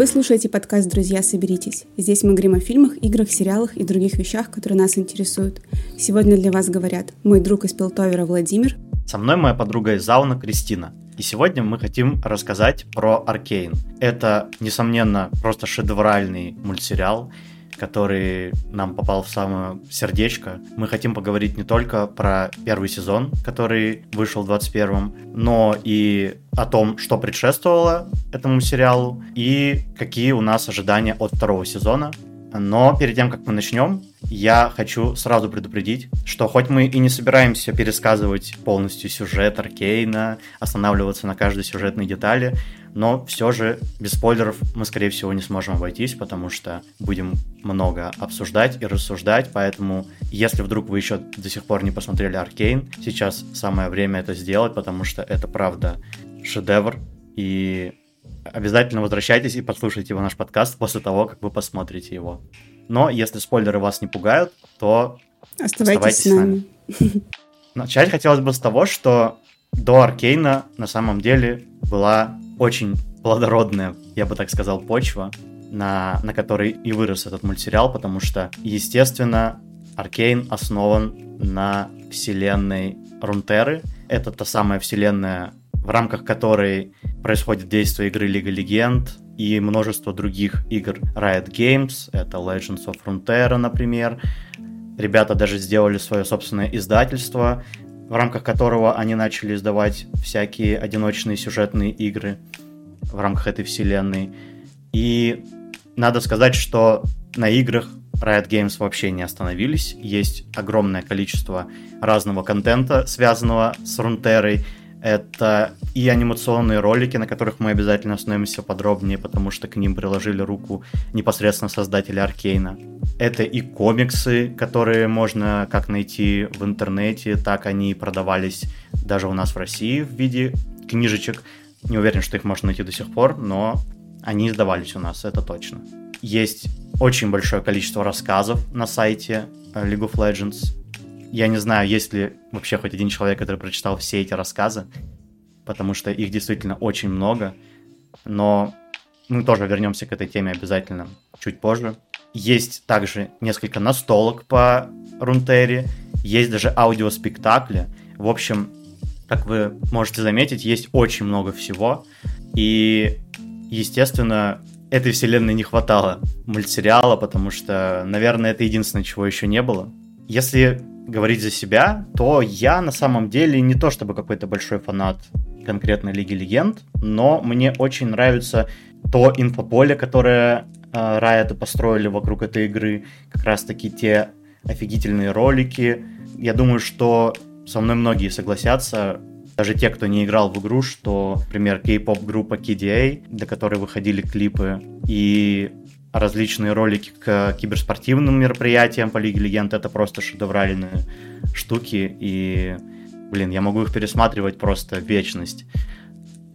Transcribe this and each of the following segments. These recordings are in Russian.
Вы слушаете подкаст «Друзья, соберитесь». Здесь мы говорим о фильмах, играх, сериалах и других вещах, которые нас интересуют. Сегодня для вас говорят мой друг из Пилтовера Владимир. Со мной моя подруга из Зауна Кристина. И сегодня мы хотим рассказать про Аркейн. Это, несомненно, просто шедевральный мультсериал, который нам попал в самое сердечко. Мы хотим поговорить не только про первый сезон, который вышел в 21-м, но и о том, что предшествовало этому сериалу и какие у нас ожидания от второго сезона. Но перед тем, как мы начнем, я хочу сразу предупредить, что хоть мы и не собираемся пересказывать полностью сюжет Аркейна, останавливаться на каждой сюжетной детали, но все же без спойлеров мы, скорее всего, не сможем обойтись, потому что будем много обсуждать и рассуждать, поэтому если вдруг вы еще до сих пор не посмотрели Аркейн, сейчас самое время это сделать, потому что это правда шедевр, и обязательно возвращайтесь и послушайте наш подкаст после того, как вы посмотрите его. Но если спойлеры вас не пугают, то оставайтесь, оставайтесь с нами. С нами. Начать хотелось бы с того, что до Аркейна на самом деле была очень плодородная, я бы так сказал, почва, на, на которой и вырос этот мультсериал, потому что, естественно, Аркейн основан на вселенной Рунтеры. Это та самая вселенная, в рамках которой происходит действие игры Лига Легенд и множество других игр Riot Games, это Legends of Frontera, например. Ребята даже сделали свое собственное издательство, в рамках которого они начали издавать всякие одиночные сюжетные игры в рамках этой вселенной. И надо сказать, что на играх Riot Games вообще не остановились. Есть огромное количество разного контента, связанного с Рунтерой, это и анимационные ролики, на которых мы обязательно остановимся подробнее, потому что к ним приложили руку непосредственно создатели Аркейна. Это и комиксы, которые можно как найти в интернете, так они продавались даже у нас в России в виде книжечек. Не уверен, что их можно найти до сих пор, но они издавались у нас, это точно. Есть очень большое количество рассказов на сайте League of Legends, я не знаю, есть ли вообще хоть один человек, который прочитал все эти рассказы, потому что их действительно очень много. Но мы тоже вернемся к этой теме обязательно чуть позже. Есть также несколько настолок по Рунтере, есть даже аудиоспектакли. В общем, как вы можете заметить, есть очень много всего. И, естественно, этой вселенной не хватало мультсериала, потому что, наверное, это единственное, чего еще не было. Если говорить за себя, то я на самом деле не то чтобы какой-то большой фанат конкретной Лиги Легенд, но мне очень нравится то инфополе, которое э, Riot построили вокруг этой игры, как раз таки те офигительные ролики. Я думаю, что со мной многие согласятся, даже те, кто не играл в игру, что, например, кей-поп группа KDA, для которой выходили клипы, и различные ролики к киберспортивным мероприятиям по Лиге Легенд. Это просто шедевральные штуки. И, блин, я могу их пересматривать просто вечность.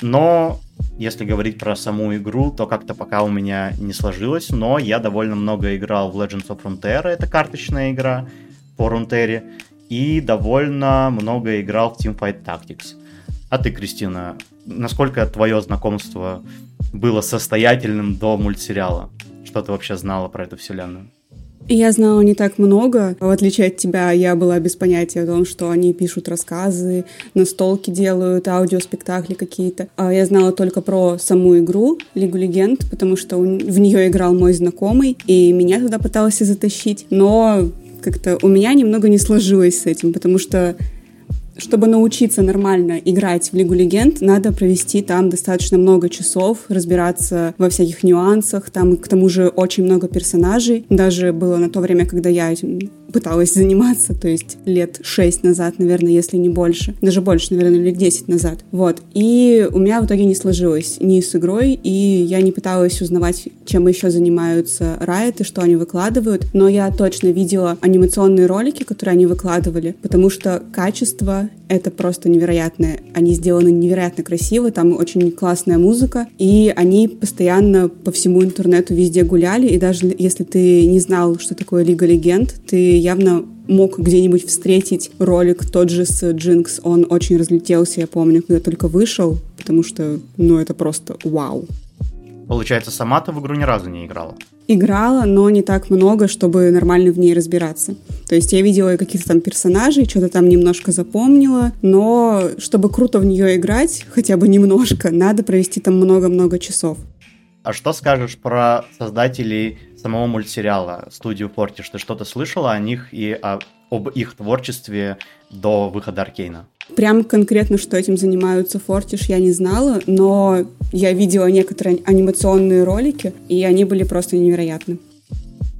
Но если говорить про саму игру, то как-то пока у меня не сложилось, но я довольно много играл в Legends of Runeterra, это карточная игра по Рунтере, и довольно много играл в Teamfight Tactics. А ты, Кристина, насколько твое знакомство было состоятельным до мультсериала? Что ты вообще знала про эту вселенную? Я знала не так много. В отличие от тебя, я была без понятия о том, что они пишут рассказы, настолки делают, аудиоспектакли какие-то. А я знала только про саму игру Лигу Легенд, потому что в нее играл мой знакомый, и меня туда пытался затащить. Но как-то у меня немного не сложилось с этим, потому что чтобы научиться нормально играть в Лигу Легенд, надо провести там достаточно много часов, разбираться во всяких нюансах. Там, к тому же, очень много персонажей. Даже было на то время, когда я этим пыталась заниматься, то есть лет 6 назад, наверное, если не больше. Даже больше, наверное, лет 10 назад. Вот. И у меня в итоге не сложилось ни с игрой, и я не пыталась узнавать, чем еще занимаются Riot и что они выкладывают, но я точно видела анимационные ролики, которые они выкладывали, потому что качество это просто невероятное. Они сделаны невероятно красиво, там очень классная музыка, и они постоянно по всему интернету везде гуляли, и даже если ты не знал, что такое Лига Легенд, ты явно мог где-нибудь встретить ролик тот же с Джинкс. Он очень разлетелся, я помню, когда только вышел, потому что, ну, это просто вау. Получается, сама ты в игру ни разу не играла? Играла, но не так много, чтобы нормально в ней разбираться. То есть я видела каких-то там персонажей, что-то там немножко запомнила, но чтобы круто в нее играть, хотя бы немножко, надо провести там много-много часов. А что скажешь про создателей самого мультсериала, студию Fortish? Ты что-то слышала о них и о, об их творчестве до выхода Аркейна? Прям конкретно, что этим занимаются Фортиш, я не знала, но я видела некоторые анимационные ролики, и они были просто невероятны.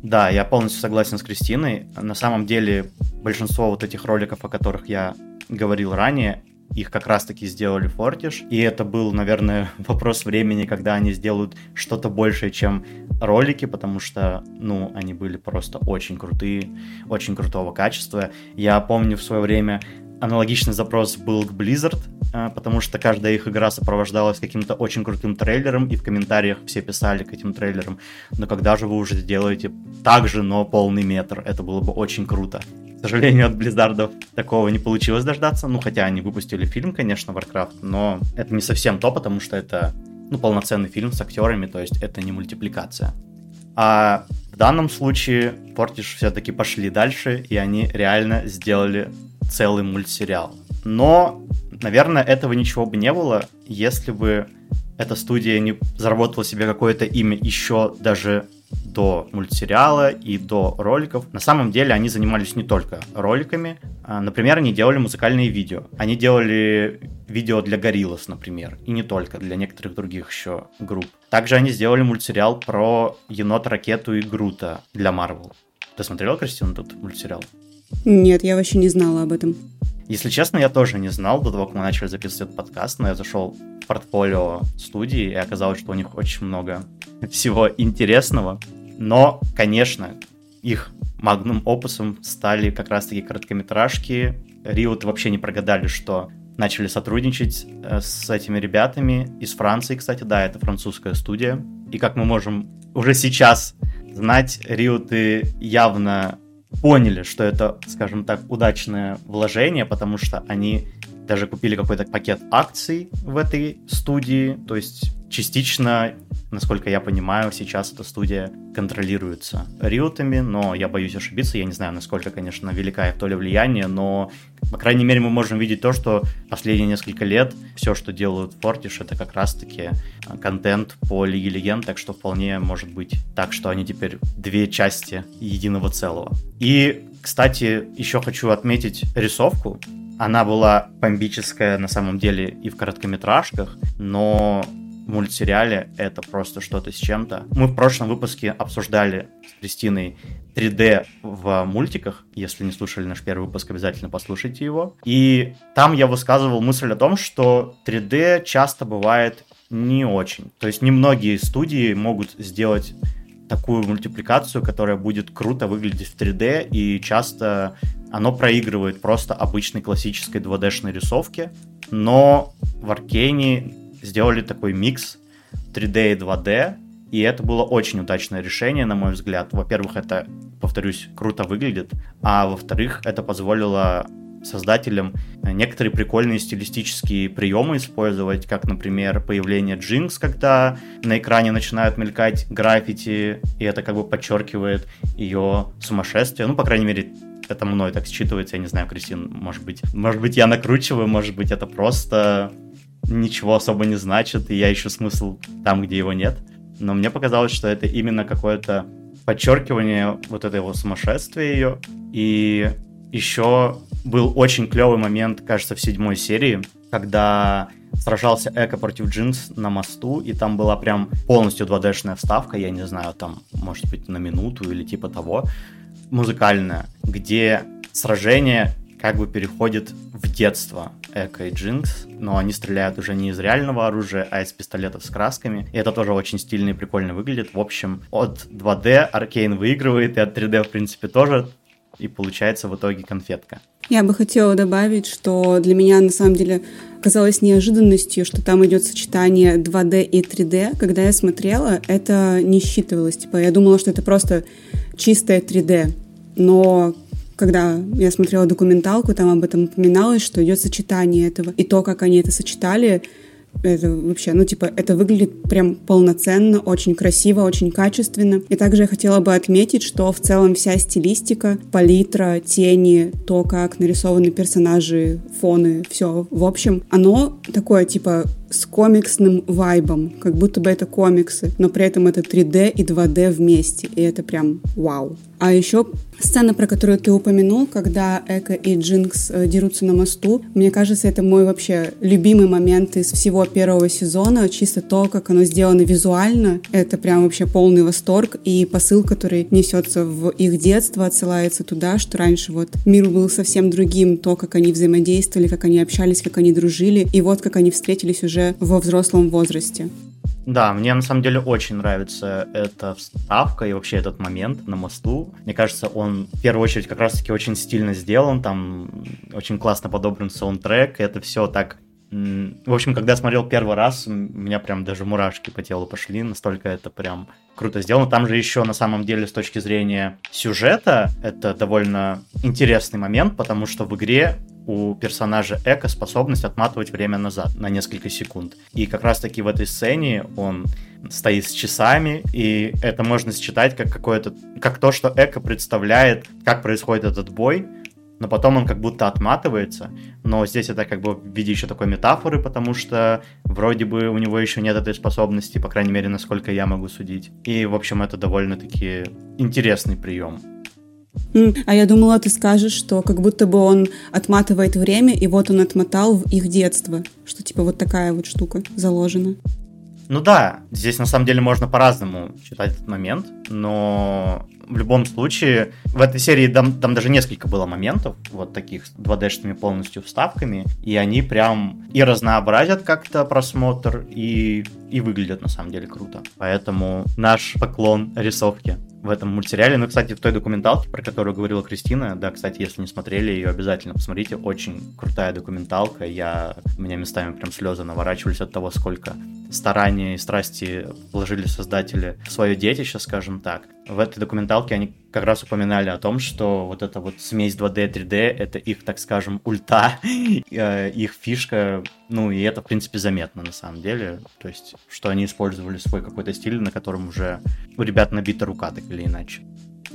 Да, я полностью согласен с Кристиной. На самом деле, большинство вот этих роликов, о которых я говорил ранее, их как раз-таки сделали Фортиш, и это был, наверное, вопрос времени, когда они сделают что-то большее, чем ролики, потому что, ну, они были просто очень крутые, очень крутого качества. Я помню в свое время Аналогичный запрос был к Blizzard, а, потому что каждая их игра сопровождалась каким-то очень крутым трейлером, и в комментариях все писали к этим трейлерам, но когда же вы уже сделаете так же, но полный метр, это было бы очень круто. К сожалению, от Blizzard такого не получилось дождаться, ну хотя они выпустили фильм, конечно, Warcraft, но это не совсем то, потому что это ну, полноценный фильм с актерами, то есть это не мультипликация. А в данном случае Fortish все-таки пошли дальше, и они реально сделали целый мультсериал. Но, наверное, этого ничего бы не было, если бы эта студия не заработала себе какое-то имя еще даже до мультсериала и до роликов. На самом деле они занимались не только роликами. А, например, они делали музыкальные видео. Они делали видео для Гориллас, например. И не только, для некоторых других еще групп. Также они сделали мультсериал про енот-ракету и Грута для Марвел. Ты смотрела, Кристина, этот мультсериал? Нет, я вообще не знала об этом. Если честно, я тоже не знал до того, как мы начали записывать этот подкаст, но я зашел в портфолио студии, и оказалось, что у них очень много всего интересного. Но, конечно, их магнум опусом стали как раз-таки короткометражки. Риот вообще не прогадали, что начали сотрудничать э, с этими ребятами из Франции, кстати, да, это французская студия. И как мы можем уже сейчас знать, Риоты явно поняли, что это, скажем так, удачное вложение, потому что они даже купили какой-то пакет акций в этой студии, то есть частично Насколько я понимаю, сейчас эта студия контролируется риотами, но я боюсь ошибиться, я не знаю, насколько, конечно, велика их то ли влияние, но, по крайней мере, мы можем видеть то, что последние несколько лет все, что делают Fortish, это как раз-таки а, контент по Лиге Легенд, так что вполне может быть так, что они теперь две части единого целого. И, кстати, еще хочу отметить рисовку. Она была бомбическая на самом деле и в короткометражках, но мультсериале это просто что-то с чем-то. Мы в прошлом выпуске обсуждали с Кристиной 3D в мультиках. Если не слушали наш первый выпуск, обязательно послушайте его. И там я высказывал мысль о том, что 3D часто бывает не очень. То есть немногие студии могут сделать такую мультипликацию, которая будет круто выглядеть в 3D, и часто оно проигрывает просто обычной классической 2D-шной рисовке, но в Аркейне сделали такой микс 3D и 2D, и это было очень удачное решение, на мой взгляд. Во-первых, это, повторюсь, круто выглядит, а во-вторых, это позволило создателям некоторые прикольные стилистические приемы использовать, как, например, появление Джинкс, когда на экране начинают мелькать граффити, и это как бы подчеркивает ее сумасшествие. Ну, по крайней мере, это мной так считывается, я не знаю, Кристин, может быть, может быть, я накручиваю, может быть, это просто ничего особо не значит, и я ищу смысл там, где его нет. Но мне показалось, что это именно какое-то подчеркивание вот этого сумасшествия ее. И еще был очень клевый момент, кажется, в седьмой серии, когда сражался Эко против Джинкс на мосту, и там была прям полностью 2D-шная вставка, я не знаю, там, может быть, на минуту или типа того, музыкальная, где сражение как бы переходит в детство Эко и Джинкс, но они стреляют уже не из реального оружия, а из пистолетов с красками. И это тоже очень стильно и прикольно выглядит. В общем, от 2D Аркейн выигрывает, и от 3D, в принципе, тоже. И получается в итоге конфетка. Я бы хотела добавить, что для меня на самом деле казалось неожиданностью, что там идет сочетание 2D и 3D. Когда я смотрела, это не считывалось. Типа, я думала, что это просто чистое 3D. Но когда я смотрела документалку, там об этом упоминалось, что идет сочетание этого. И то, как они это сочетали, это вообще, ну, типа, это выглядит прям полноценно, очень красиво, очень качественно. И также я хотела бы отметить, что в целом вся стилистика, палитра, тени, то, как нарисованы персонажи, фоны, все, в общем, оно такое, типа, с комиксным вайбом, как будто бы это комиксы, но при этом это 3D и 2D вместе, и это прям вау. А еще сцена, про которую ты упомянул, когда Эко и Джинкс э, дерутся на мосту, мне кажется, это мой вообще любимый момент из всего первого сезона, чисто то, как оно сделано визуально, это прям вообще полный восторг, и посыл, который несется в их детство, отсылается туда, что раньше вот мир был совсем другим, то, как они взаимодействовали, как они общались, как они дружили, и вот как они встретились уже во взрослом возрасте. Да, мне на самом деле очень нравится эта вставка и вообще этот момент на мосту. Мне кажется, он в первую очередь как раз-таки очень стильно сделан, там очень классно подобран саундтрек, это все так в общем, когда смотрел первый раз, у меня прям даже мурашки по телу пошли, настолько это прям круто сделано. Там же еще на самом деле с точки зрения сюжета это довольно интересный момент, потому что в игре у персонажа Эко способность отматывать время назад на несколько секунд. И как раз таки в этой сцене он стоит с часами, и это можно считать как какое-то, как то, что Эко представляет, как происходит этот бой, но потом он как будто отматывается. Но здесь это как бы в виде еще такой метафоры, потому что вроде бы у него еще нет этой способности, по крайней мере, насколько я могу судить. И, в общем, это довольно-таки интересный прием. А я думала, ты скажешь, что как будто бы он отматывает время, и вот он отмотал в их детство. Что типа вот такая вот штука заложена. Ну да, здесь на самом деле можно по-разному читать этот момент, но в любом случае в этой серии там, там даже несколько было моментов, вот таких 2D-шными полностью вставками, и они прям и разнообразят как-то просмотр, и, и выглядят на самом деле круто. Поэтому наш поклон рисовке в этом мультсериале. Ну, кстати, в той документалке, про которую говорила Кристина, да, кстати, если не смотрели ее, обязательно посмотрите. Очень крутая документалка. Я, у меня местами прям слезы наворачивались от того, сколько старания и страсти вложили создатели в свое детище, скажем так. В этой документалке они как раз упоминали о том, что вот эта вот смесь 2D 3D это их, так скажем, ульта, э, их фишка, ну и это, в принципе, заметно на самом деле. То есть, что они использовали свой какой-то стиль, на котором уже у ребят набита рука, так или иначе.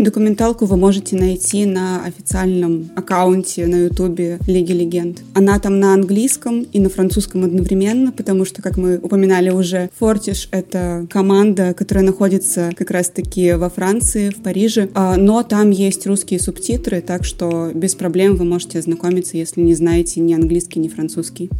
Документалку вы можете найти на официальном аккаунте на ютубе Лиги Легенд. Она там на английском и на французском одновременно, потому что, как мы упоминали уже, Фортиш — это команда, которая находится как раз-таки во Франции, в Париже, а, но там есть русские субтитры, так что без проблем вы можете ознакомиться, если не знаете ни английский, ни французский.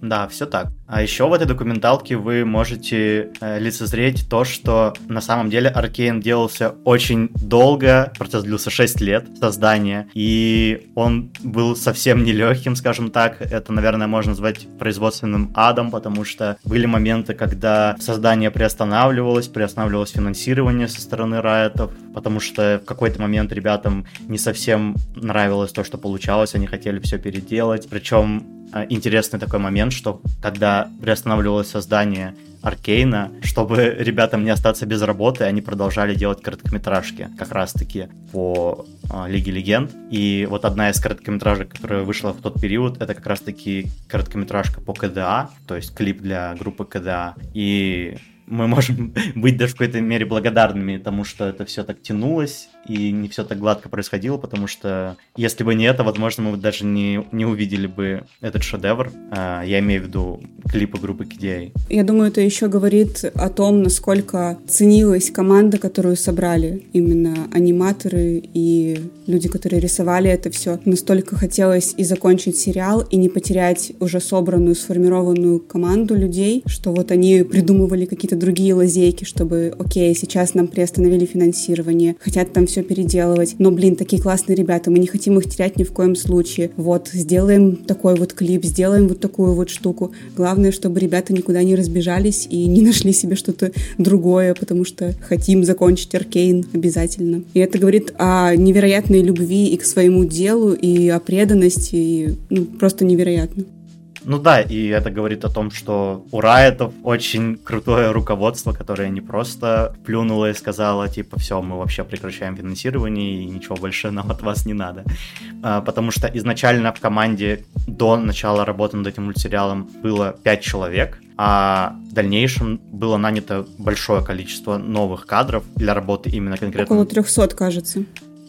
Да, все так. А еще в этой документалке вы можете э, лицезреть то, что на самом деле Аркейн делался очень долго, процесс длился 6 лет создания, и он был совсем нелегким, скажем так. Это, наверное, можно назвать производственным адом, потому что были моменты, когда создание приостанавливалось, приостанавливалось финансирование со стороны райтов, потому что в какой-то момент ребятам не совсем нравилось то, что получалось, они хотели все переделать. Причем э, интересный такой момент, что когда приостанавливалось создание Аркейна, чтобы ребятам не остаться без работы, они продолжали делать короткометражки как раз-таки по э, Лиге Легенд. И вот одна из короткометражек, которая вышла в тот период, это как раз-таки короткометражка по КДА, то есть клип для группы КДА. И мы можем быть даже в какой-то мере благодарными тому, что это все так тянулось и не все так гладко происходило, потому что если бы не это, возможно, мы бы даже не, не увидели бы этот шедевр. А, я имею в виду клипы группы KDA. Я думаю, это еще говорит о том, насколько ценилась команда, которую собрали именно аниматоры и люди, которые рисовали это все. Настолько хотелось и закончить сериал, и не потерять уже собранную, сформированную команду людей, что вот они придумывали какие-то другие лазейки, чтобы, окей, сейчас нам приостановили финансирование, хотят там все переделывать, но, блин, такие классные ребята, мы не хотим их терять ни в коем случае. Вот, сделаем такой вот клип, сделаем вот такую вот штуку. Главное, чтобы ребята никуда не разбежались и не нашли себе что-то другое, потому что хотим закончить Аркейн обязательно. И это говорит о невероятной любви и к своему делу, и о преданности, и ну, просто невероятно. Ну да, и это говорит о том, что у Райтов очень крутое руководство, которое не просто плюнуло и сказала, типа, все, мы вообще прекращаем финансирование и ничего больше нам от вас не надо. А, потому что изначально в команде до начала работы над этим мультсериалом было 5 человек, а в дальнейшем было нанято большое количество новых кадров для работы именно конкретно. Около 300, кажется.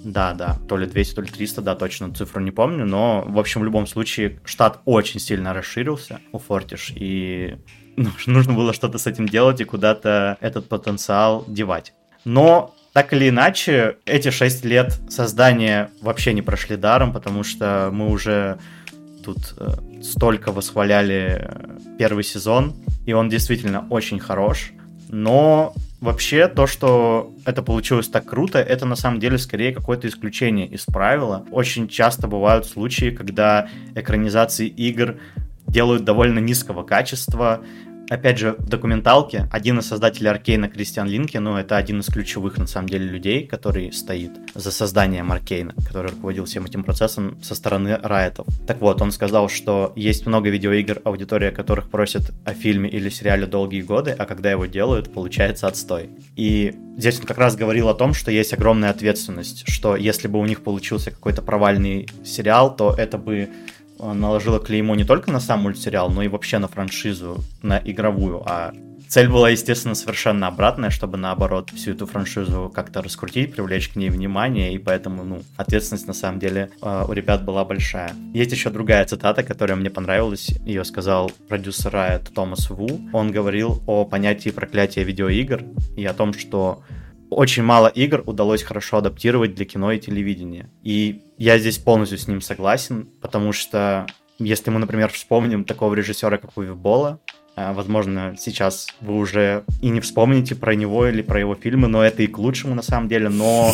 Да, да, то ли 200, то ли 300, да, точно цифру не помню, но, в общем, в любом случае, штат очень сильно расширился у Fortish, и ну, нужно было что-то с этим делать и куда-то этот потенциал девать. Но так или иначе, эти 6 лет создания вообще не прошли даром, потому что мы уже тут э, столько восхваляли э, первый сезон, и он действительно очень хорош, но Вообще, то, что это получилось так круто, это на самом деле скорее какое-то исключение из правила. Очень часто бывают случаи, когда экранизации игр делают довольно низкого качества, Опять же, в документалке один из создателей Аркейна, Кристиан Линки, ну, это один из ключевых, на самом деле, людей, который стоит за созданием Аркейна, который руководил всем этим процессом со стороны Райтов. Так вот, он сказал, что есть много видеоигр, аудитория которых просит о фильме или сериале долгие годы, а когда его делают, получается отстой. И здесь он как раз говорил о том, что есть огромная ответственность, что если бы у них получился какой-то провальный сериал, то это бы наложила клеймо не только на сам мультсериал, но и вообще на франшизу, на игровую. А цель была, естественно, совершенно обратная, чтобы, наоборот, всю эту франшизу как-то раскрутить, привлечь к ней внимание, и поэтому, ну, ответственность, на самом деле, а, у ребят была большая. Есть еще другая цитата, которая мне понравилась. Ее сказал продюсер Riot Томас Ву. Он говорил о понятии проклятия видеоигр и о том, что очень мало игр удалось хорошо адаптировать для кино и телевидения. И я здесь полностью с ним согласен, потому что если мы, например, вспомним такого режиссера, как Уви Бола, а, возможно, сейчас вы уже и не вспомните про него или про его фильмы, но это и к лучшему на самом деле. Но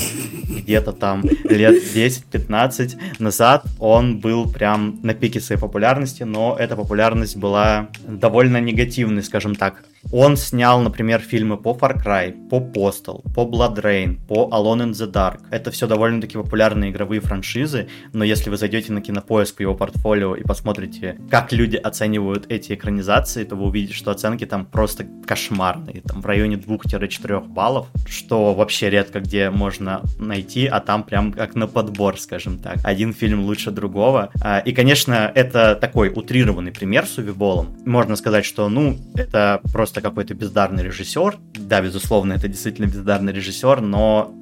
где-то там лет 10-15 назад он был прям на пике своей популярности, но эта популярность была довольно негативной, скажем так. Он снял, например, фильмы по Far Cry, по Postal, по Blood Rain, по Alone in the Dark. Это все довольно-таки популярные игровые франшизы, но если вы зайдете на кинопоиск в его портфолио и посмотрите, как люди оценивают эти экранизации, то вы увидите, что оценки там просто кошмарные, там в районе 2-4 баллов, что вообще редко где можно найти, а там прям как на подбор, скажем так. Один фильм лучше другого. А, и, конечно, это такой утрированный пример с Увиболом. Можно сказать, что, ну, это просто просто какой-то бездарный режиссер. Да, безусловно, это действительно бездарный режиссер, но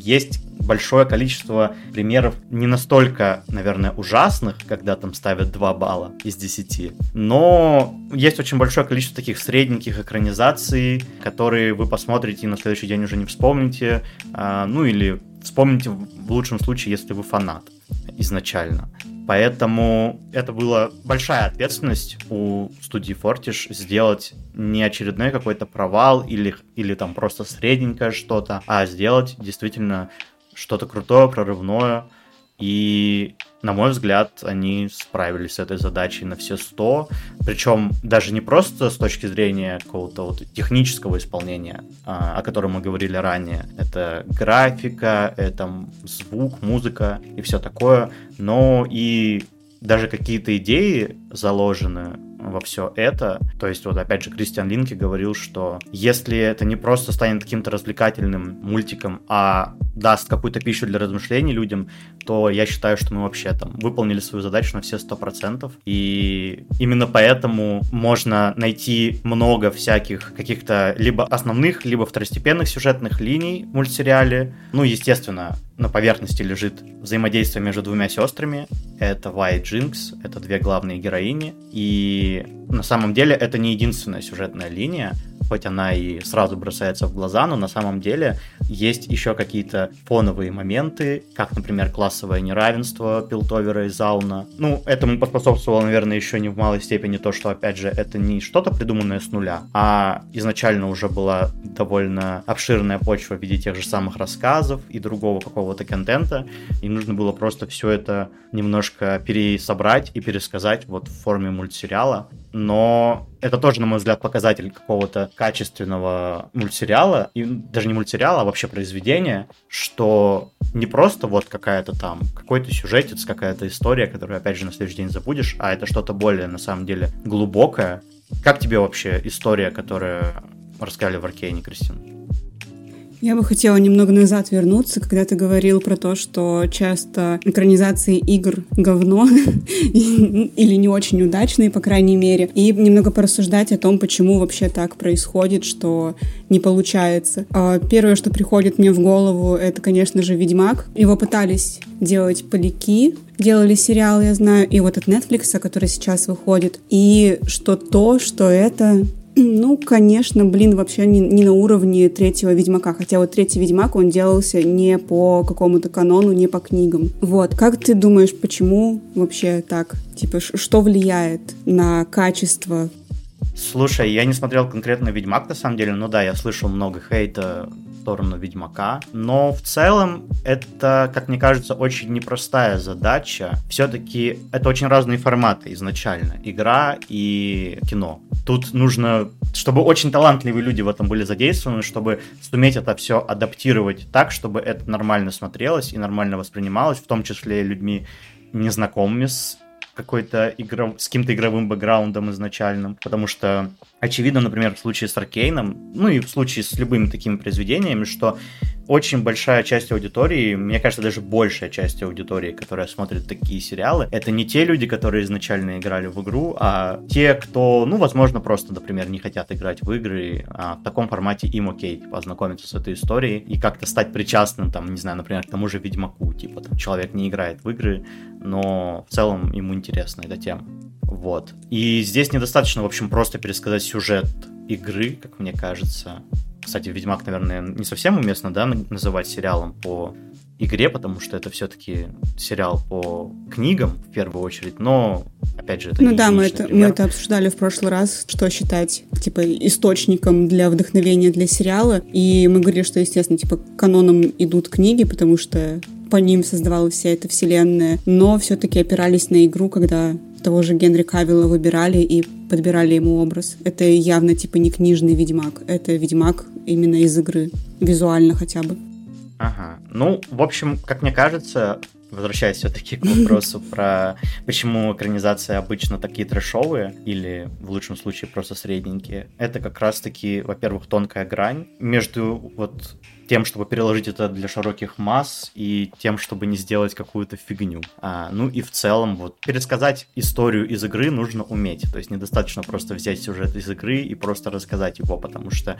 есть большое количество примеров не настолько, наверное, ужасных, когда там ставят 2 балла из 10, но есть очень большое количество таких средненьких экранизаций, которые вы посмотрите и на следующий день уже не вспомните, а, ну или вспомните в лучшем случае, если вы фанат изначально. Поэтому это была большая ответственность у студии Fortish сделать не очередной какой-то провал или, или там просто средненькое что-то, а сделать действительно что-то крутое, прорывное, и, на мой взгляд, они справились с этой задачей на все 100. Причем даже не просто с точки зрения какого-то вот технического исполнения, а, о котором мы говорили ранее. Это графика, это звук, музыка и все такое. Но и даже какие-то идеи заложены во все это. То есть, вот опять же, Кристиан Линки говорил, что если это не просто станет каким-то развлекательным мультиком, а даст какую-то пищу для размышлений людям, то я считаю, что мы вообще там выполнили свою задачу на все сто процентов. И именно поэтому можно найти много всяких каких-то либо основных, либо второстепенных сюжетных линий в мультсериале. Ну, естественно, на поверхности лежит взаимодействие между двумя сестрами. Это Вай и Джинкс, это две главные героини. И на самом деле это не единственная сюжетная линия хоть она и сразу бросается в глаза, но на самом деле есть еще какие-то фоновые моменты, как, например, классовое неравенство Пилтовера и Зауна. Ну, этому поспособствовало, наверное, еще не в малой степени то, что, опять же, это не что-то придуманное с нуля, а изначально уже была довольно обширная почва в виде тех же самых рассказов и другого какого-то контента, и нужно было просто все это немножко пересобрать и пересказать вот в форме мультсериала, но это тоже, на мой взгляд, показатель какого-то качественного мультсериала, и даже не мультсериала, а вообще произведения, что не просто вот какая-то там, какой-то сюжетец, какая-то история, которую, опять же, на следующий день забудешь, а это что-то более, на самом деле, глубокое. Как тебе вообще история, которая рассказали в Аркейне, Кристина? Я бы хотела немного назад вернуться, когда ты говорил про то, что часто экранизации игр говно или не очень удачные, по крайней мере, и немного порассуждать о том, почему вообще так происходит, что не получается. А, первое, что приходит мне в голову, это, конечно же, «Ведьмак». Его пытались делать поляки, делали сериал, я знаю, и вот от Netflix, который сейчас выходит, и что то, что это ну, конечно, блин, вообще не, не на уровне третьего Ведьмака. Хотя вот третий Ведьмак, он делался не по какому-то канону, не по книгам. Вот. Как ты думаешь, почему вообще так? Типа, что влияет на качество Слушай, я не смотрел конкретно Ведьмак, на самом деле, ну да, я слышал много хейта сторону Ведьмака, но в целом это, как мне кажется, очень непростая задача. Все-таки это очень разные форматы изначально, игра и кино. Тут нужно, чтобы очень талантливые люди в этом были задействованы, чтобы суметь это все адаптировать так, чтобы это нормально смотрелось и нормально воспринималось, в том числе людьми незнакомыми с какой-то игров... с каким-то игровым бэкграундом изначальным, потому что очевидно, например, в случае с Аркейном, ну и в случае с любыми такими произведениями, что очень большая часть аудитории, мне кажется, даже большая часть аудитории, которая смотрит такие сериалы, это не те люди, которые изначально играли в игру, а те, кто, ну, возможно, просто, например, не хотят играть в игры, а в таком формате им окей, типа, ознакомиться с этой историей и как-то стать причастным, там, не знаю, например, к тому же Ведьмаку, типа, там, человек не играет в игры, но в целом ему интересна эта тема. Вот. И здесь недостаточно, в общем, просто пересказать сюжет игры, как мне кажется. Кстати, Ведьмак, наверное, не совсем уместно, да, называть сериалом по игре, потому что это все-таки сериал по книгам в первую очередь, но опять же это ну да, мы это мы это обсуждали в прошлый раз, что считать типа источником для вдохновения для сериала, и мы говорили, что естественно типа каноном идут книги, потому что по ним создавалась вся эта вселенная, но все-таки опирались на игру, когда того же Генри Кавилла выбирали и подбирали ему образ. Это явно типа не книжный ведьмак, это ведьмак именно из игры, визуально хотя бы. Ага. Ну, в общем, как мне кажется, возвращаясь все-таки к вопросу про почему экранизации обычно такие трэшовые, или в лучшем случае просто средненькие, это как раз-таки, во-первых, тонкая грань между вот тем, чтобы переложить это для широких масс, и тем, чтобы не сделать какую-то фигню. А, ну и в целом, вот, пересказать историю из игры нужно уметь. То есть недостаточно просто взять сюжет из игры и просто рассказать его, потому что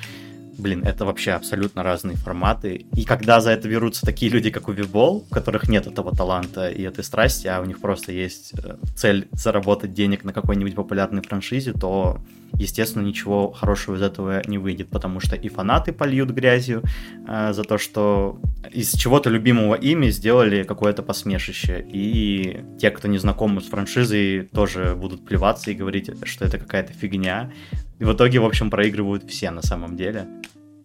блин, это вообще абсолютно разные форматы. И когда за это берутся такие люди, как Увибол, у которых нет этого таланта и этой страсти, а у них просто есть э, цель заработать денег на какой-нибудь популярной франшизе, то, естественно, ничего хорошего из этого не выйдет, потому что и фанаты польют грязью э, за то, что из чего-то любимого ими сделали какое-то посмешище. И те, кто не знакомы с франшизой, тоже будут плеваться и говорить, что это какая-то фигня. И в итоге, в общем, проигрывают все на самом деле.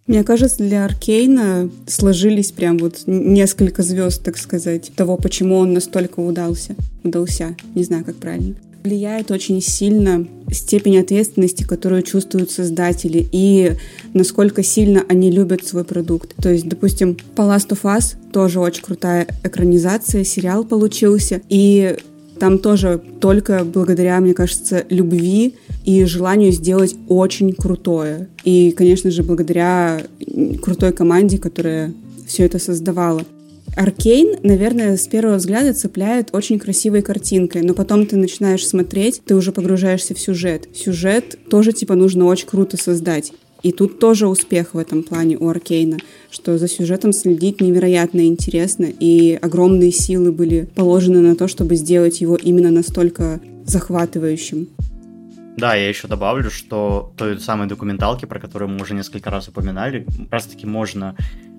Мне кажется, для Аркейна сложились прям вот несколько звезд, так сказать, того, почему он настолько удался. Удался, не знаю, как правильно. Влияет очень сильно степень ответственности, которую чувствуют создатели, и насколько сильно они любят свой продукт. То есть, допустим, по Last of Us тоже очень крутая экранизация, сериал получился, и там тоже только благодаря, мне кажется, любви и желанию сделать очень крутое. И, конечно же, благодаря крутой команде, которая все это создавала. Аркейн, наверное, с первого взгляда цепляет очень красивой картинкой, но потом ты начинаешь смотреть, ты уже погружаешься в сюжет. Сюжет тоже, типа, нужно очень круто создать. И тут тоже успех в этом плане у Аркейна, что за сюжетом следить невероятно интересно, и огромные силы были положены на то, чтобы сделать его именно настолько захватывающим. Да, я еще добавлю, что той самой документалки, про которую мы уже несколько раз упоминали, как раз таки можно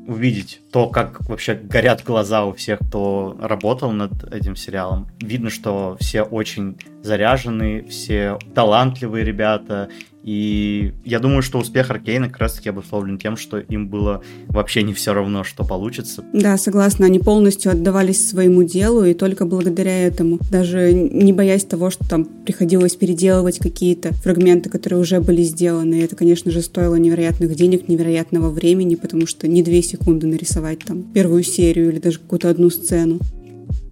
увидеть то, как вообще горят глаза у всех, кто работал над этим сериалом. Видно, что все очень заряженные, все талантливые ребята, и я думаю, что успех Аркейна как раз-таки обусловлен тем, что им было вообще не все равно, что получится. Да, согласна, они полностью отдавались своему делу, и только благодаря этому, даже не боясь того, что там приходилось переделывать какие-то фрагменты, которые уже были сделаны, это, конечно же, стоило невероятных денег, невероятного времени, потому что не две секунды нарисовать там первую серию или даже какую-то одну сцену.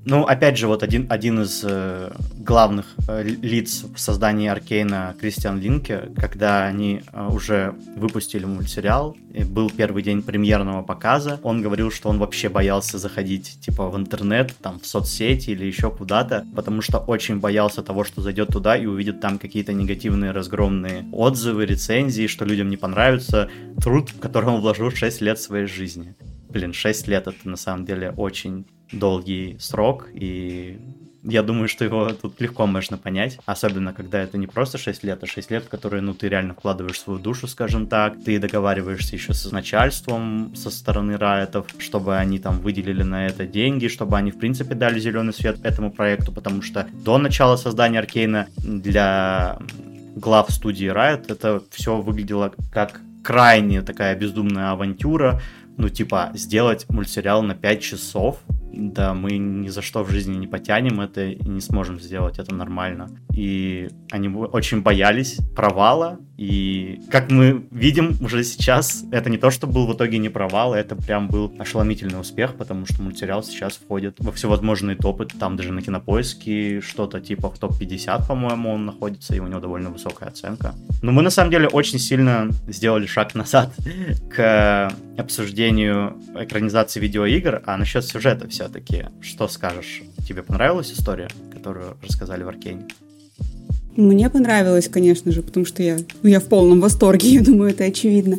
Ну, опять же, вот один, один из э, главных э, лиц в создании Аркейна Кристиан Линке, когда они э, уже выпустили мультсериал, и был первый день премьерного показа, он говорил, что он вообще боялся заходить, типа, в интернет, там, в соцсети или еще куда-то, потому что очень боялся того, что зайдет туда и увидит там какие-то негативные разгромные отзывы, рецензии, что людям не понравится труд, в который он вложил 6 лет своей жизни. Блин, 6 лет это на самом деле очень долгий срок, и я думаю, что его тут легко можно понять, особенно когда это не просто 6 лет, а 6 лет, в которые, ну, ты реально вкладываешь свою душу, скажем так, ты договариваешься еще с начальством со стороны райтов, чтобы они там выделили на это деньги, чтобы они, в принципе, дали зеленый свет этому проекту, потому что до начала создания Аркейна для глав студии Riot это все выглядело как крайне такая бездумная авантюра, ну, типа, сделать мультсериал на 5 часов, да, мы ни за что в жизни не потянем это и не сможем сделать это нормально. И они очень боялись провала, и как мы видим уже сейчас, это не то, что был в итоге не провал, это прям был ошеломительный успех, потому что мультсериал сейчас входит во всевозможные топы, там даже на кинопоиске что-то типа в топ-50, по-моему, он находится, и у него довольно высокая оценка. Но мы на самом деле очень сильно сделали шаг назад к обсуждению экранизации видеоигр, а насчет сюжета все-таки, что скажешь? Тебе понравилась история, которую рассказали в Аркейне? Мне понравилось, конечно же, потому что я, ну, я в полном восторге, я думаю, это очевидно.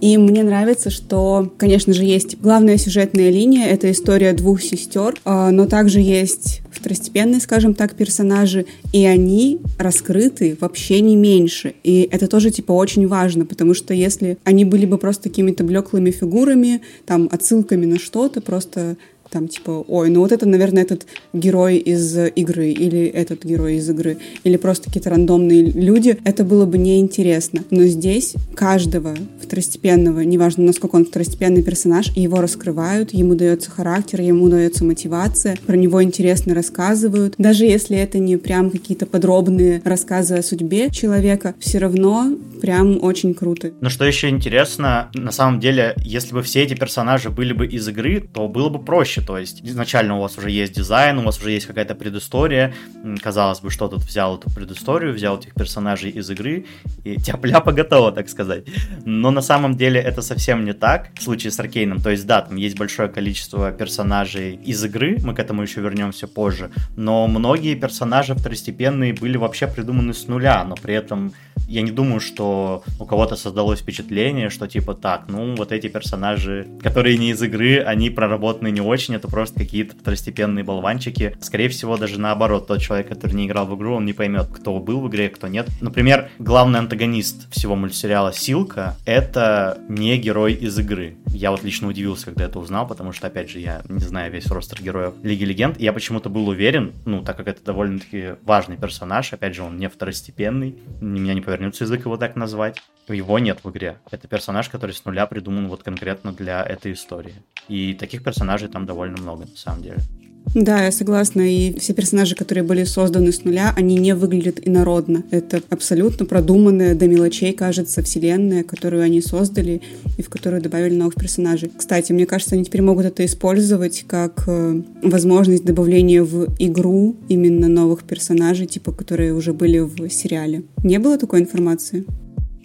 И мне нравится, что, конечно же, есть главная сюжетная линия, это история двух сестер, а, но также есть второстепенные, скажем так, персонажи, и они раскрыты вообще не меньше. И это тоже, типа, очень важно, потому что если они были бы просто какими-то блеклыми фигурами, там, отсылками на что-то, просто там типа, ой, ну вот это, наверное, этот герой из игры, или этот герой из игры, или просто какие-то рандомные люди, это было бы неинтересно. Но здесь каждого второстепенного, неважно, насколько он второстепенный персонаж, его раскрывают, ему дается характер, ему дается мотивация, про него интересно рассказывают. Даже если это не прям какие-то подробные рассказы о судьбе человека, все равно прям очень круто. Но что еще интересно, на самом деле, если бы все эти персонажи были бы из игры, то было бы проще. То есть изначально у вас уже есть дизайн, у вас уже есть какая-то предыстория. Казалось бы, что тут взял эту предысторию, взял этих персонажей из игры, и тяп-ляпа готово, так сказать. Но на самом деле это совсем не так в случае с Аркейном. То есть да, там есть большое количество персонажей из игры, мы к этому еще вернемся позже, но многие персонажи второстепенные были вообще придуманы с нуля, но при этом я не думаю, что у кого-то создалось впечатление, что типа так, ну вот эти персонажи, которые не из игры, они проработаны не очень, это просто какие-то второстепенные болванчики. Скорее всего, даже наоборот, тот человек, который не играл в игру, он не поймет, кто был в игре, кто нет. Например, главный антагонист всего мультсериала Силка — это не герой из игры. Я вот лично удивился, когда это узнал, потому что, опять же, я не знаю весь ростер героев Лиги Легенд, и я почему-то был уверен, ну, так как это довольно-таки важный персонаж, опять же, он не второстепенный, меня не повернется язык его так назвать. Его нет в игре. Это персонаж, который с нуля придуман вот конкретно для этой истории. И таких персонажей там довольно много, на самом деле. Да, я согласна. И все персонажи, которые были созданы с нуля, они не выглядят инородно. Это абсолютно продуманная до мелочей, кажется, вселенная, которую они создали и в которую добавили новых персонажей. Кстати, мне кажется, они теперь могут это использовать как э, возможность добавления в игру именно новых персонажей, типа, которые уже были в сериале. Не было такой информации?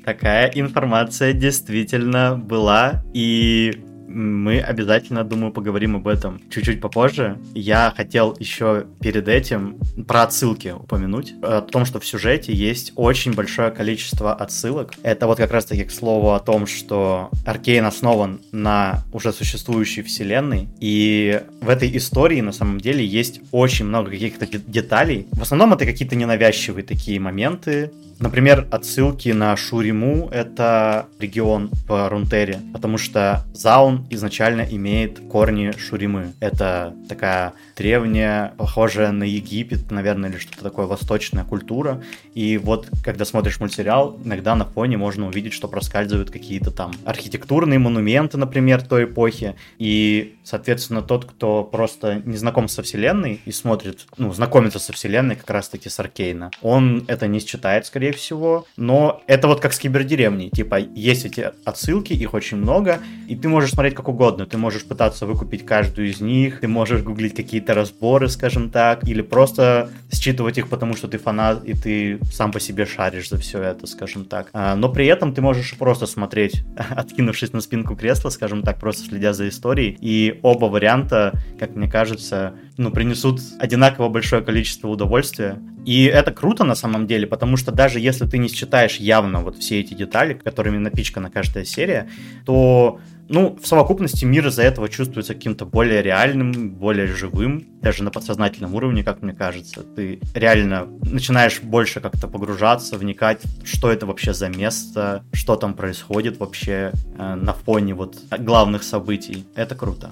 Такая информация действительно была, и мы обязательно, думаю, поговорим об этом чуть-чуть попозже. Я хотел еще перед этим про отсылки упомянуть. О том, что в сюжете есть очень большое количество отсылок. Это вот как раз-таки к слову о том, что Аркейн основан на уже существующей вселенной. И в этой истории на самом деле есть очень много каких-то деталей. В основном это какие-то ненавязчивые такие моменты, Например, отсылки на Шуриму — это регион в Рунтере, потому что Заун изначально имеет корни Шуримы. Это такая древняя, похожая на Египет, наверное, или что-то такое восточная культура. И вот, когда смотришь мультсериал, иногда на фоне можно увидеть, что проскальзывают какие-то там архитектурные монументы, например, той эпохи. И, соответственно, тот, кто просто не знаком со вселенной и смотрит, ну, знакомится со вселенной как раз-таки с Аркейна, он это не считает, скорее всего. Но это вот как с кибердеревней. Типа, есть эти отсылки, их очень много, и ты можешь смотреть как угодно. Ты можешь пытаться выкупить каждую из них, ты можешь гуглить какие-то разборы, скажем так, или просто считывать их, потому что ты фанат, и ты сам по себе шаришь за все это, скажем так. А, но при этом ты можешь просто смотреть, откинувшись на спинку кресла, скажем так, просто следя за историей, и оба варианта, как мне кажется, ну, принесут одинаково большое количество удовольствия. И это круто на самом деле, потому что даже если ты не считаешь явно вот все эти детали, которыми напичкана каждая серия, то ну, в совокупности мир из-за этого чувствуется каким-то более реальным, более живым, даже на подсознательном уровне, как мне кажется. Ты реально начинаешь больше как-то погружаться, вникать, что это вообще за место, что там происходит вообще э, на фоне вот главных событий. Это круто.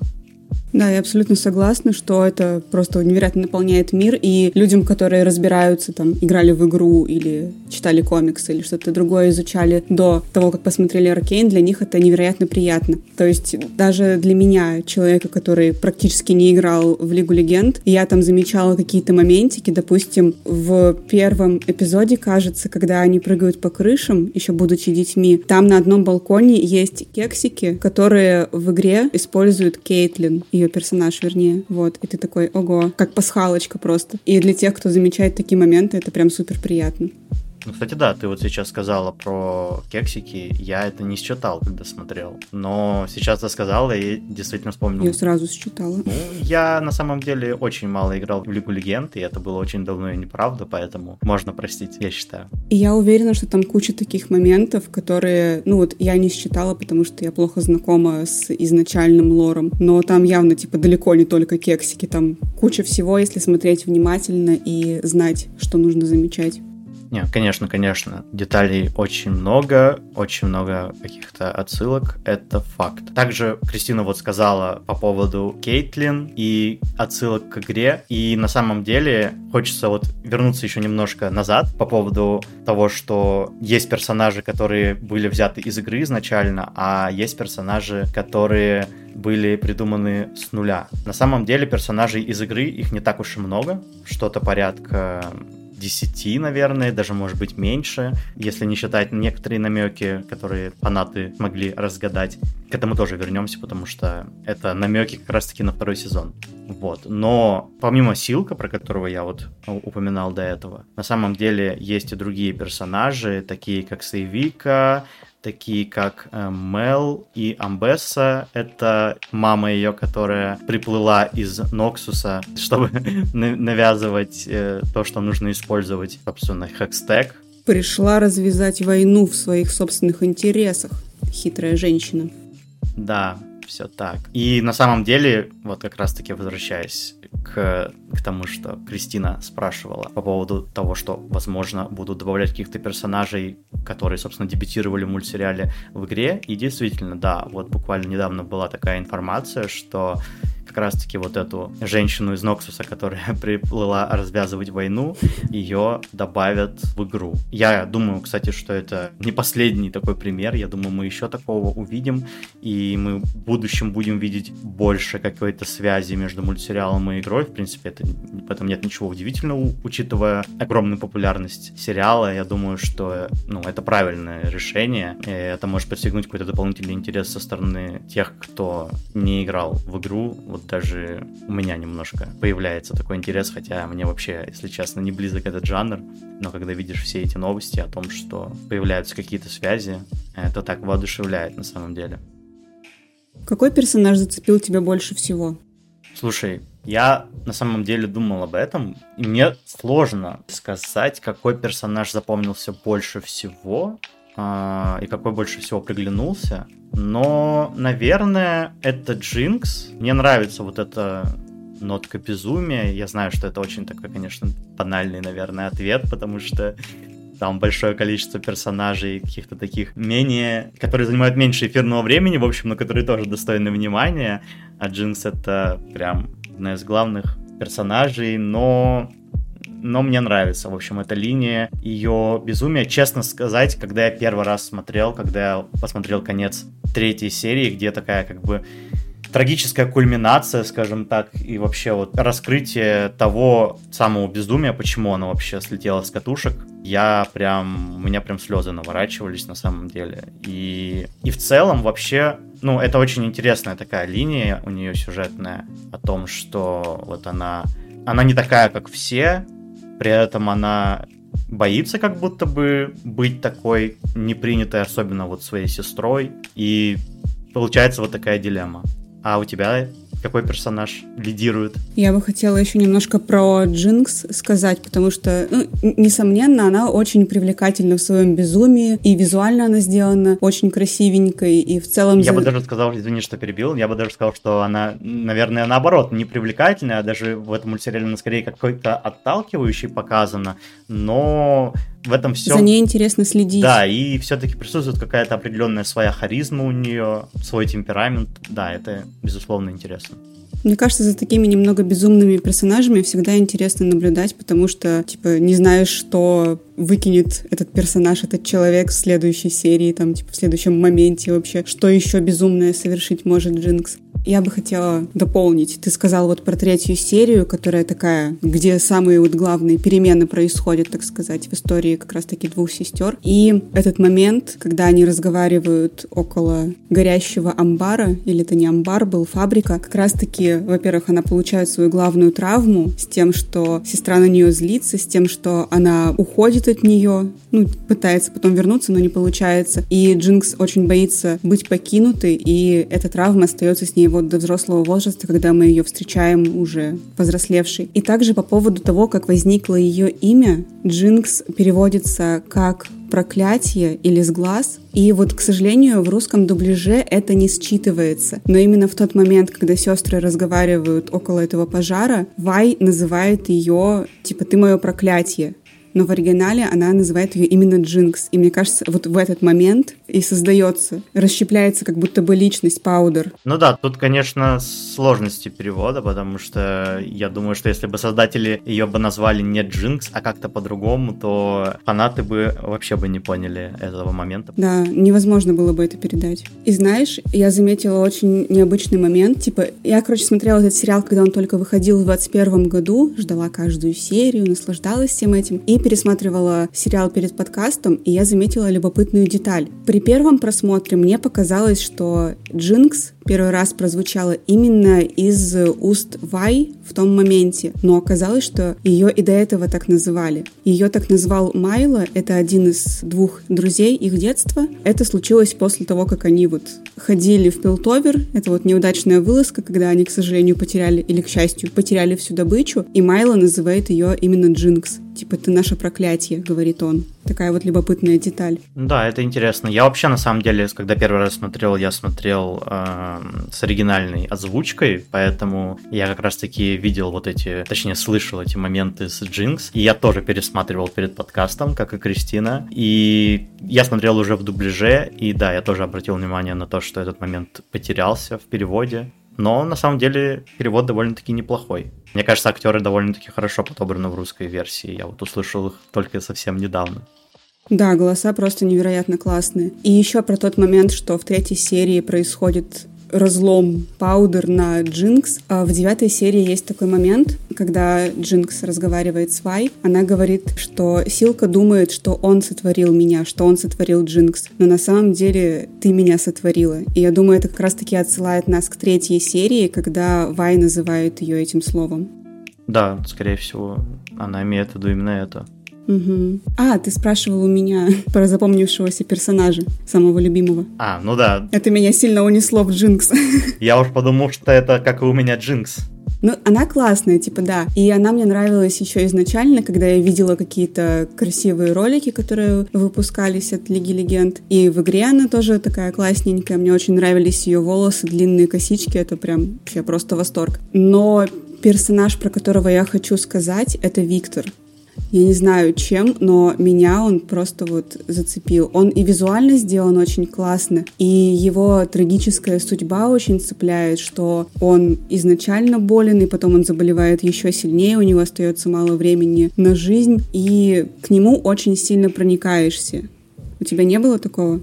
Да, я абсолютно согласна, что это просто невероятно наполняет мир, и людям, которые разбираются, там, играли в игру или читали комиксы или что-то другое изучали до того, как посмотрели Аркейн, для них это невероятно приятно. То есть даже для меня, человека, который практически не играл в Лигу Легенд, я там замечала какие-то моментики, допустим, в первом эпизоде, кажется, когда они прыгают по крышам, еще будучи детьми, там на одном балконе есть кексики, которые в игре используют Кейтлин, ее персонаж, вернее. Вот. И ты такой, ого, как пасхалочка просто. И для тех, кто замечает такие моменты, это прям супер приятно. Ну, кстати, да, ты вот сейчас сказала про кексики, я это не считал, когда смотрел, но сейчас ты сказала и действительно вспомнил. Я сразу считала. Ну, я на самом деле очень мало играл в Лигу Легенд, и это было очень давно и неправда, поэтому можно простить, я считаю. И я уверена, что там куча таких моментов, которые, ну вот я не считала, потому что я плохо знакома с изначальным лором, но там явно типа далеко не только кексики, там куча всего, если смотреть внимательно и знать, что нужно замечать. Не, конечно, конечно, деталей очень много, очень много каких-то отсылок, это факт. Также Кристина вот сказала по поводу Кейтлин и отсылок к игре, и на самом деле хочется вот вернуться еще немножко назад по поводу того, что есть персонажи, которые были взяты из игры изначально, а есть персонажи, которые были придуманы с нуля. На самом деле персонажей из игры их не так уж и много, что-то порядка 10, наверное, даже может быть меньше, если не считать некоторые намеки, которые фанаты могли разгадать. К этому тоже вернемся, потому что это намеки как раз-таки на второй сезон. Вот. Но помимо Силка, про которого я вот упоминал до этого, на самом деле есть и другие персонажи, такие как Сейвика, такие как э, Мел и Амбесса. Это мама ее, которая приплыла из Ноксуса, чтобы навязывать э, то, что нужно использовать, собственно, хекстек. Пришла развязать войну в своих собственных интересах. Хитрая женщина. Да, все так. И на самом деле, вот как раз-таки возвращаясь к, к тому, что Кристина спрашивала по поводу того, что, возможно, будут добавлять каких-то персонажей, которые, собственно, дебютировали в мультсериале в игре. И действительно, да, вот буквально недавно была такая информация, что как раз-таки вот эту женщину из Ноксуса, которая приплыла развязывать войну, ее добавят в игру. Я думаю, кстати, что это не последний такой пример. Я думаю, мы еще такого увидим, и мы в будущем будем видеть больше какой-то связи между мультсериалом и игрой. В принципе, это, в этом нет ничего удивительного, учитывая огромную популярность сериала. Я думаю, что ну, это правильное решение. И это может подстегнуть какой-то дополнительный интерес со стороны тех, кто не играл в игру. Вот вот даже у меня немножко появляется такой интерес, хотя мне вообще, если честно, не близок этот жанр, но когда видишь все эти новости о том, что появляются какие-то связи, это так воодушевляет на самом деле. Какой персонаж зацепил тебя больше всего? Слушай, я на самом деле думал об этом, и мне сложно сказать, какой персонаж запомнился больше всего, и какой больше всего приглянулся. Но, наверное, это Джинкс. Мне нравится вот эта нотка безумия. Я знаю, что это очень такой, конечно, банальный, наверное, ответ, потому что там большое количество персонажей, каких-то таких менее, которые занимают меньше эфирного времени, в общем, но которые тоже достойны внимания. А Джинкс это прям одна из главных персонажей, но но мне нравится, в общем, эта линия, ее безумие. Честно сказать, когда я первый раз смотрел, когда я посмотрел конец третьей серии, где такая как бы трагическая кульминация, скажем так, и вообще вот раскрытие того самого безумия, почему оно вообще слетело с катушек, я прям, у меня прям слезы наворачивались на самом деле. И, и в целом вообще, ну, это очень интересная такая линия у нее сюжетная о том, что вот она, она не такая, как все, при этом она боится как будто бы быть такой непринятой, особенно вот своей сестрой, и получается вот такая дилемма. А у тебя какой персонаж лидирует? Я бы хотела еще немножко про Джинкс сказать, потому что, ну, несомненно, она очень привлекательна в своем безумии, и визуально она сделана очень красивенькой, и в целом... Я бы даже сказал, извини, что перебил, я бы даже сказал, что она, наверное, наоборот, не привлекательная, а даже в этом мультсериале она скорее какой-то отталкивающий показана, но в этом все. За ней интересно следить. Да, и все-таки присутствует какая-то определенная своя харизма у нее, свой темперамент. Да, это безусловно интересно. Мне кажется, за такими немного безумными персонажами всегда интересно наблюдать, потому что, типа, не знаешь, что выкинет этот персонаж, этот человек в следующей серии, там, типа, в следующем моменте вообще, что еще безумное совершить может Джинкс. Я бы хотела дополнить. Ты сказал вот про третью серию, которая такая, где самые вот главные перемены происходят, так сказать, в истории как раз-таки двух сестер. И этот момент, когда они разговаривают около горящего амбара, или это не амбар был, фабрика, как раз-таки, во-первых, она получает свою главную травму с тем, что сестра на нее злится, с тем, что она уходит от нее, ну, пытается потом вернуться, но не получается. И Джинкс очень боится быть покинутой, и эта травма остается с ней вот до взрослого возраста, когда мы ее встречаем уже повзрослевшей. И также по поводу того, как возникло ее имя, Джинкс переводится как проклятие или с глаз. И вот, к сожалению, в русском дубляже это не считывается. Но именно в тот момент, когда сестры разговаривают около этого пожара, Вай называет ее, типа, ты мое проклятие но в оригинале она называет ее именно Джинкс. И мне кажется, вот в этот момент и создается, расщепляется как будто бы личность Паудер. Ну да, тут, конечно, сложности перевода, потому что я думаю, что если бы создатели ее бы назвали не Джинкс, а как-то по-другому, то фанаты бы вообще бы не поняли этого момента. Да, невозможно было бы это передать. И знаешь, я заметила очень необычный момент. Типа, я, короче, смотрела этот сериал, когда он только выходил в 21 году, ждала каждую серию, наслаждалась всем этим. И пересматривала сериал перед подкастом, и я заметила любопытную деталь. При первом просмотре мне показалось, что Джинкс первый раз прозвучала именно из уст Вай в том моменте, но оказалось, что ее и до этого так называли. Ее так назвал Майло, это один из двух друзей их детства. Это случилось после того, как они вот ходили в Пилтовер, это вот неудачная вылазка, когда они, к сожалению, потеряли, или к счастью, потеряли всю добычу, и Майло называет ее именно Джинкс. Типа, ты наше проклятие, говорит он. Такая вот любопытная деталь. Да, это интересно. Я вообще, на самом деле, когда первый раз смотрел, я смотрел э, с оригинальной озвучкой, поэтому я как раз-таки видел вот эти, точнее, слышал эти моменты с Джинкс, и я тоже пересматривал перед подкастом, как и Кристина, и я смотрел уже в дубляже, и да, я тоже обратил внимание на то, что этот момент потерялся в переводе, но на самом деле перевод довольно-таки неплохой. Мне кажется, актеры довольно-таки хорошо подобраны в русской версии. Я вот услышал их только совсем недавно. Да, голоса просто невероятно классные. И еще про тот момент, что в третьей серии происходит разлом Паудер на Джинкс. А в девятой серии есть такой момент, когда Джинкс разговаривает с Вай. Она говорит, что Силка думает, что он сотворил меня, что он сотворил Джинкс. Но на самом деле ты меня сотворила. И я думаю, это как раз-таки отсылает нас к третьей серии, когда Вай называет ее этим словом. Да, скорее всего, она имеет в виду именно это. Угу. А, ты спрашивал у меня про запомнившегося персонажа, самого любимого. А, ну да. Это меня сильно унесло в Джинкс. Я уж подумал, что это как и у меня Джинкс. Ну, она классная, типа, да. И она мне нравилась еще изначально, когда я видела какие-то красивые ролики, которые выпускались от Лиги Легенд. И в игре она тоже такая классненькая. Мне очень нравились ее волосы, длинные косички. Это прям вообще просто восторг. Но персонаж, про которого я хочу сказать, это Виктор. Я не знаю чем, но меня он просто вот зацепил. Он и визуально сделан очень классно, и его трагическая судьба очень цепляет, что он изначально болен, и потом он заболевает еще сильнее, у него остается мало времени на жизнь, и к нему очень сильно проникаешься. У тебя не было такого?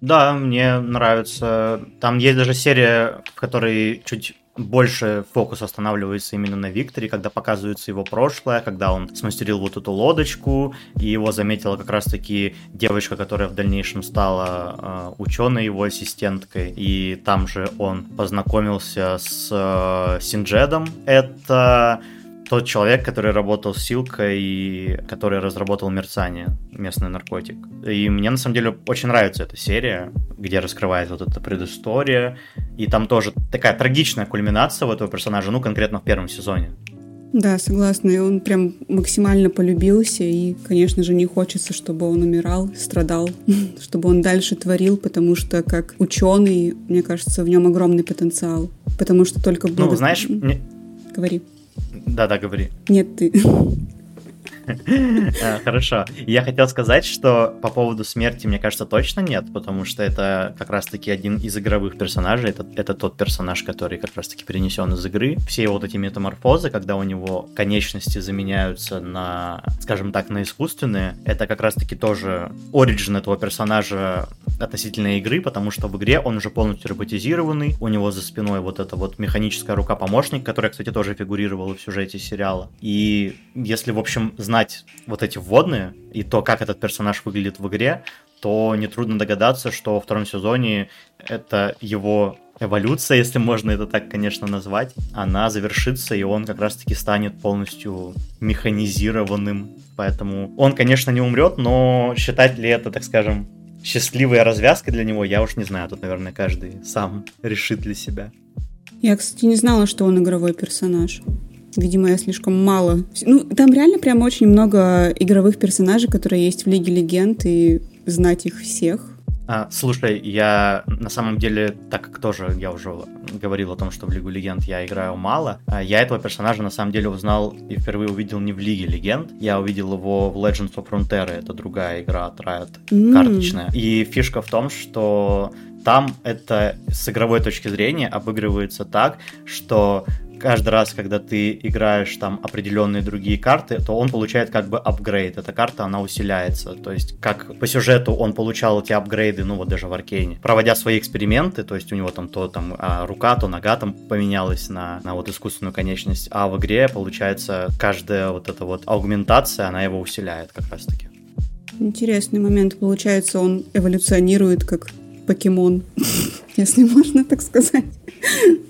Да, мне нравится. Там есть даже серия, в которой чуть больше фокус останавливается именно на Викторе, когда показывается его прошлое, когда он смастерил вот эту лодочку, и его заметила как раз-таки девочка, которая в дальнейшем стала э, ученой его ассистенткой, и там же он познакомился с э, Синджедом. Это тот человек, который работал с Силкой и который разработал мерцание, местный наркотик. И мне на самом деле очень нравится эта серия, где раскрывается вот эта предыстория. И там тоже такая трагичная кульминация у этого персонажа, ну, конкретно в первом сезоне. Да, согласна. И он прям максимально полюбился. И, конечно же, не хочется, чтобы он умирал, страдал, чтобы он дальше творил, потому что как ученый, мне кажется, в нем огромный потенциал. Потому что только благодаря... Ну, знаешь, мне... Говори. Да-да, говори. Нет, ты. А, хорошо. Я хотел сказать, что по поводу смерти, мне кажется, точно нет, потому что это как раз-таки один из игровых персонажей. Это, это тот персонаж, который как раз-таки перенесен из игры. Все вот эти метаморфозы, когда у него конечности заменяются на, скажем так, на искусственные, это как раз-таки тоже оригин этого персонажа относительно игры, потому что в игре он уже полностью роботизированный, у него за спиной вот эта вот механическая рука-помощник, которая, кстати, тоже фигурировала в сюжете сериала. И если, в общем, знать знать вот эти вводные и то, как этот персонаж выглядит в игре, то нетрудно догадаться, что во втором сезоне это его эволюция, если можно это так, конечно, назвать, она завершится, и он как раз-таки станет полностью механизированным. Поэтому он, конечно, не умрет, но считать ли это, так скажем, счастливой развязкой для него, я уж не знаю. Тут, наверное, каждый сам решит для себя. Я, кстати, не знала, что он игровой персонаж. Видимо, я слишком мало. Ну, там реально прям очень много игровых персонажей, которые есть в Лиге Легенд, и знать их всех. А, слушай, я на самом деле, так как тоже я уже говорил о том, что в Лигу Легенд я играю мало, а, я этого персонажа на самом деле узнал и впервые увидел не в Лиге Легенд, я увидел его в Legends of Frontera, это другая игра от Riot, mm. карточная. И фишка в том, что там это с игровой точки зрения обыгрывается так, что каждый раз, когда ты играешь там определенные другие карты, то он получает как бы апгрейд. Эта карта, она усиляется. То есть, как по сюжету он получал эти апгрейды, ну вот даже в Аркейне, проводя свои эксперименты, то есть у него там то там а, рука, то нога там поменялась на, на вот искусственную конечность, а в игре, получается, каждая вот эта вот аугментация, она его усиляет как раз-таки. Интересный момент. Получается, он эволюционирует как покемон, если можно так сказать.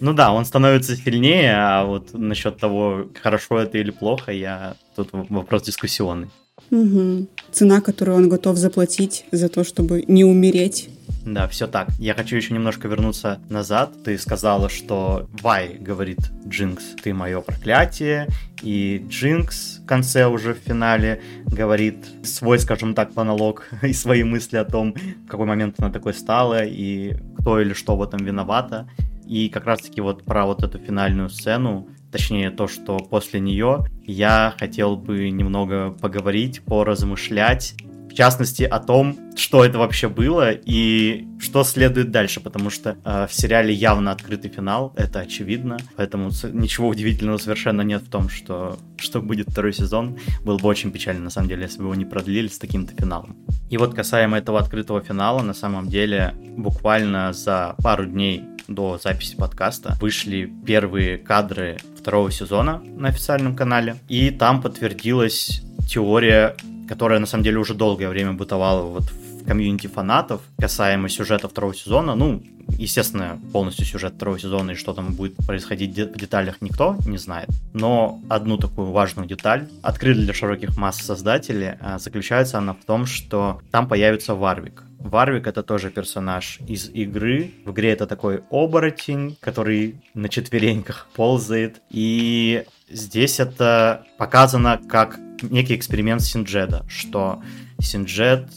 Ну да, он становится сильнее, а вот насчет того, хорошо это или плохо, я тут вопрос дискуссионный. Угу. Цена, которую он готов заплатить за то, чтобы не умереть. Да, все так. Я хочу еще немножко вернуться назад. Ты сказала, что Вай говорит Джинкс, ты мое проклятие. И Джинкс в конце уже в финале говорит свой, скажем так, монолог и свои мысли о том, в какой момент она такой стала и кто или что в этом виновата. И как раз-таки вот про вот эту финальную сцену, точнее то, что после нее, я хотел бы немного поговорить, поразмышлять, в частности о том, что это вообще было и что следует дальше, потому что э, в сериале явно открытый финал, это очевидно, поэтому ничего удивительного совершенно нет в том, что, что будет второй сезон. Было бы очень печально, на самом деле, если бы его не продлили с таким-то финалом. И вот касаемо этого открытого финала, на самом деле, буквально за пару дней до записи подкаста. Вышли первые кадры второго сезона на официальном канале, и там подтвердилась теория, которая на самом деле уже долгое время бытовала вот комьюнити фанатов касаемо сюжета второго сезона. Ну, естественно, полностью сюжет второго сезона и что там будет происходить в деталях никто не знает. Но одну такую важную деталь открыли для широких масс создателей. А заключается она в том, что там появится Варвик. Варвик это тоже персонаж из игры. В игре это такой оборотень, который на четвереньках ползает. И здесь это показано как некий эксперимент Синджеда, что Синджед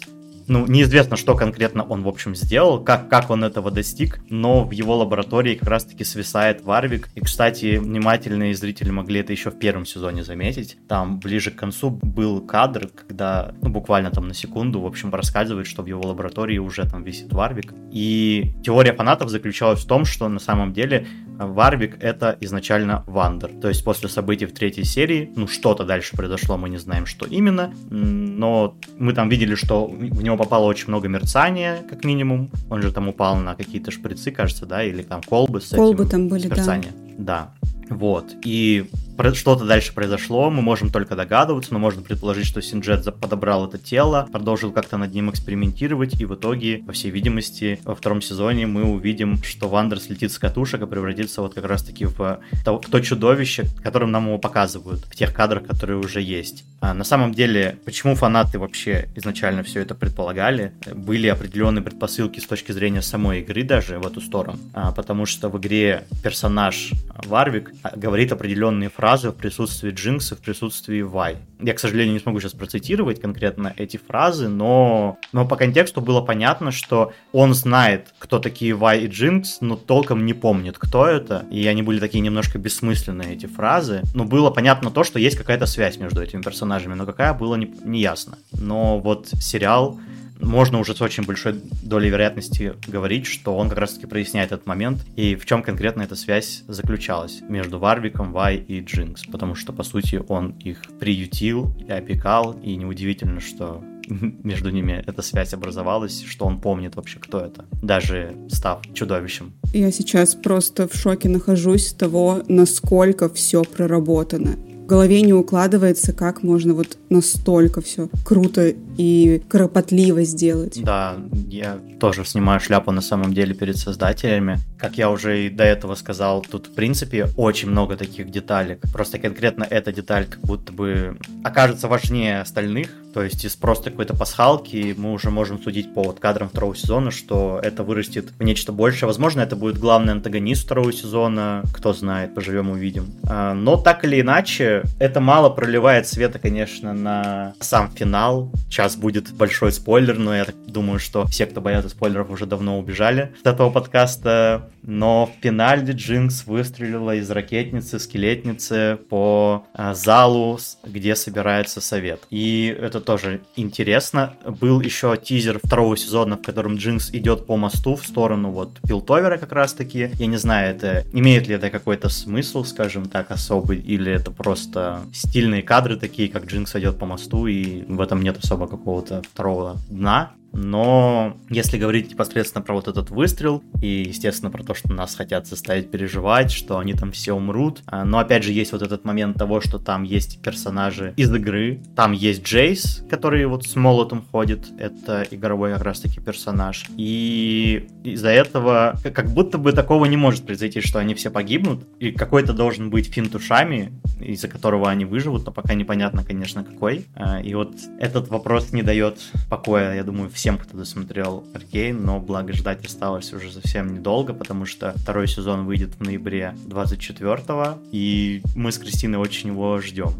ну, неизвестно, что конкретно он, в общем, сделал, как, как он этого достиг, но в его лаборатории как раз-таки свисает Варвик. И, кстати, внимательные зрители могли это еще в первом сезоне заметить. Там ближе к концу был кадр, когда, ну, буквально там на секунду, в общем, рассказывает, что в его лаборатории уже там висит Варвик. И теория фанатов заключалась в том, что на самом деле Варвик это изначально Вандер. То есть после событий в третьей серии, ну, что-то дальше произошло, мы не знаем, что именно, но мы там видели, что в него попало очень много мерцания, как минимум. Он же там упал на какие-то шприцы, кажется, да, или там колбы с колбы этим там были, да. Да. Вот. И что-то дальше произошло, мы можем только догадываться, но можно предположить, что Синджед подобрал это тело, продолжил как-то над ним экспериментировать, и в итоге, по всей видимости, во втором сезоне мы увидим, что Вандер слетит с катушек и превратится вот как раз-таки в то, в то чудовище, которым нам его показывают, в тех кадрах, которые уже есть. А на самом деле, почему фанаты вообще изначально все это предполагали? Были определенные предпосылки с точки зрения самой игры даже в эту сторону, а, потому что в игре персонаж Варвик а, говорит определенные фразы, фразы в присутствии Джинкса, в присутствии Вай. Я, к сожалению, не смогу сейчас процитировать конкретно эти фразы, но, но по контексту было понятно, что он знает, кто такие Вай и Джинкс, но толком не помнит, кто это, и они были такие немножко бессмысленные, эти фразы. Но было понятно то, что есть какая-то связь между этими персонажами, но какая, было не, не ясно. Но вот сериал можно уже с очень большой долей вероятности говорить, что он как раз-таки проясняет этот момент и в чем конкретно эта связь заключалась между Варвиком, Вай и Джинкс, потому что, по сути, он их приютил и опекал, и неудивительно, что между ними эта связь образовалась, что он помнит вообще, кто это, даже став чудовищем. Я сейчас просто в шоке нахожусь с того, насколько все проработано голове не укладывается, как можно вот настолько все круто и кропотливо сделать. Да, я тоже снимаю шляпу на самом деле перед создателями. Как я уже и до этого сказал, тут в принципе очень много таких деталек. Просто конкретно эта деталь как будто бы окажется важнее остальных, то есть из просто какой-то пасхалки мы уже можем судить по вот кадрам второго сезона, что это вырастет в нечто большее. Возможно, это будет главный антагонист второго сезона, кто знает, поживем увидим. А, но так или иначе, это мало проливает света, конечно, на сам финал. Сейчас будет большой спойлер, но я так думаю, что все, кто боятся спойлеров, уже давно убежали с этого подкаста. Но в финале Джинкс выстрелила из ракетницы, скелетницы по а, залу, где собирается совет. И это тоже интересно. Был еще тизер второго сезона, в котором Джинкс идет по мосту в сторону вот Пилтовера как раз таки. Я не знаю, это имеет ли это какой-то смысл, скажем так, особый, или это просто стильные кадры такие, как Джинкс идет по мосту, и в этом нет особо какого-то второго дна. Но если говорить непосредственно про вот этот выстрел, и, естественно, про то, что нас хотят заставить переживать, что они там все умрут, а, но опять же есть вот этот момент того, что там есть персонажи из игры, там есть Джейс, который вот с молотом ходит, это игровой как раз-таки персонаж, и из-за этого как будто бы такого не может произойти, что они все погибнут, и какой-то должен быть финт ушами, из-за которого они выживут, но пока непонятно, конечно, какой. А, и вот этот вопрос не дает покоя, я думаю, всем, кто досмотрел Аркейн, но благо ждать осталось уже совсем недолго, потому что второй сезон выйдет в ноябре 24 и мы с Кристиной очень его ждем.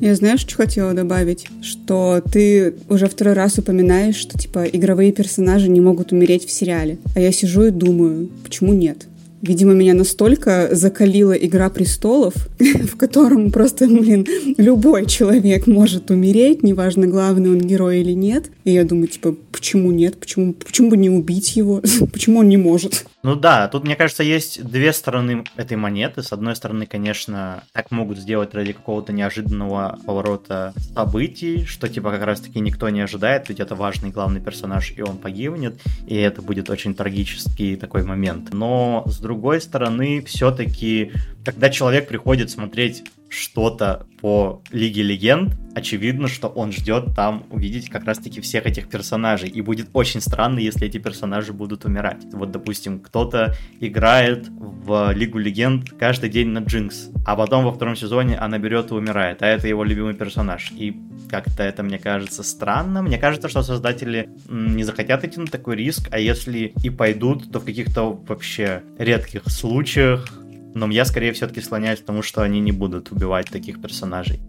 Я знаешь, что хотела добавить? Что ты уже второй раз упоминаешь, что типа игровые персонажи не могут умереть в сериале. А я сижу и думаю, почему нет? Видимо, меня настолько закалила «Игра престолов», в котором просто, блин, любой человек может умереть, неважно, главный он герой или нет. И я думаю, типа, почему нет? Почему, почему бы не убить его? почему он не может? Ну да, тут, мне кажется, есть две стороны этой монеты. С одной стороны, конечно, так могут сделать ради какого-то неожиданного поворота событий, что типа как раз-таки никто не ожидает, ведь это важный главный персонаж, и он погибнет, и это будет очень трагический такой момент. Но, с другой стороны, все-таки, когда человек приходит смотреть что-то по Лиге Легенд, очевидно, что он ждет там увидеть как раз-таки всех этих персонажей. И будет очень странно, если эти персонажи будут умирать. Вот, допустим, кто-то играет в Лигу Легенд каждый день на Джинкс, а потом во втором сезоне она берет и умирает, а это его любимый персонаж. И как-то это, мне кажется, странно. Мне кажется, что создатели не захотят идти на такой риск, а если и пойдут, то в каких-то вообще редких случаях но я скорее все-таки склоняюсь к тому, что они не будут убивать таких персонажей.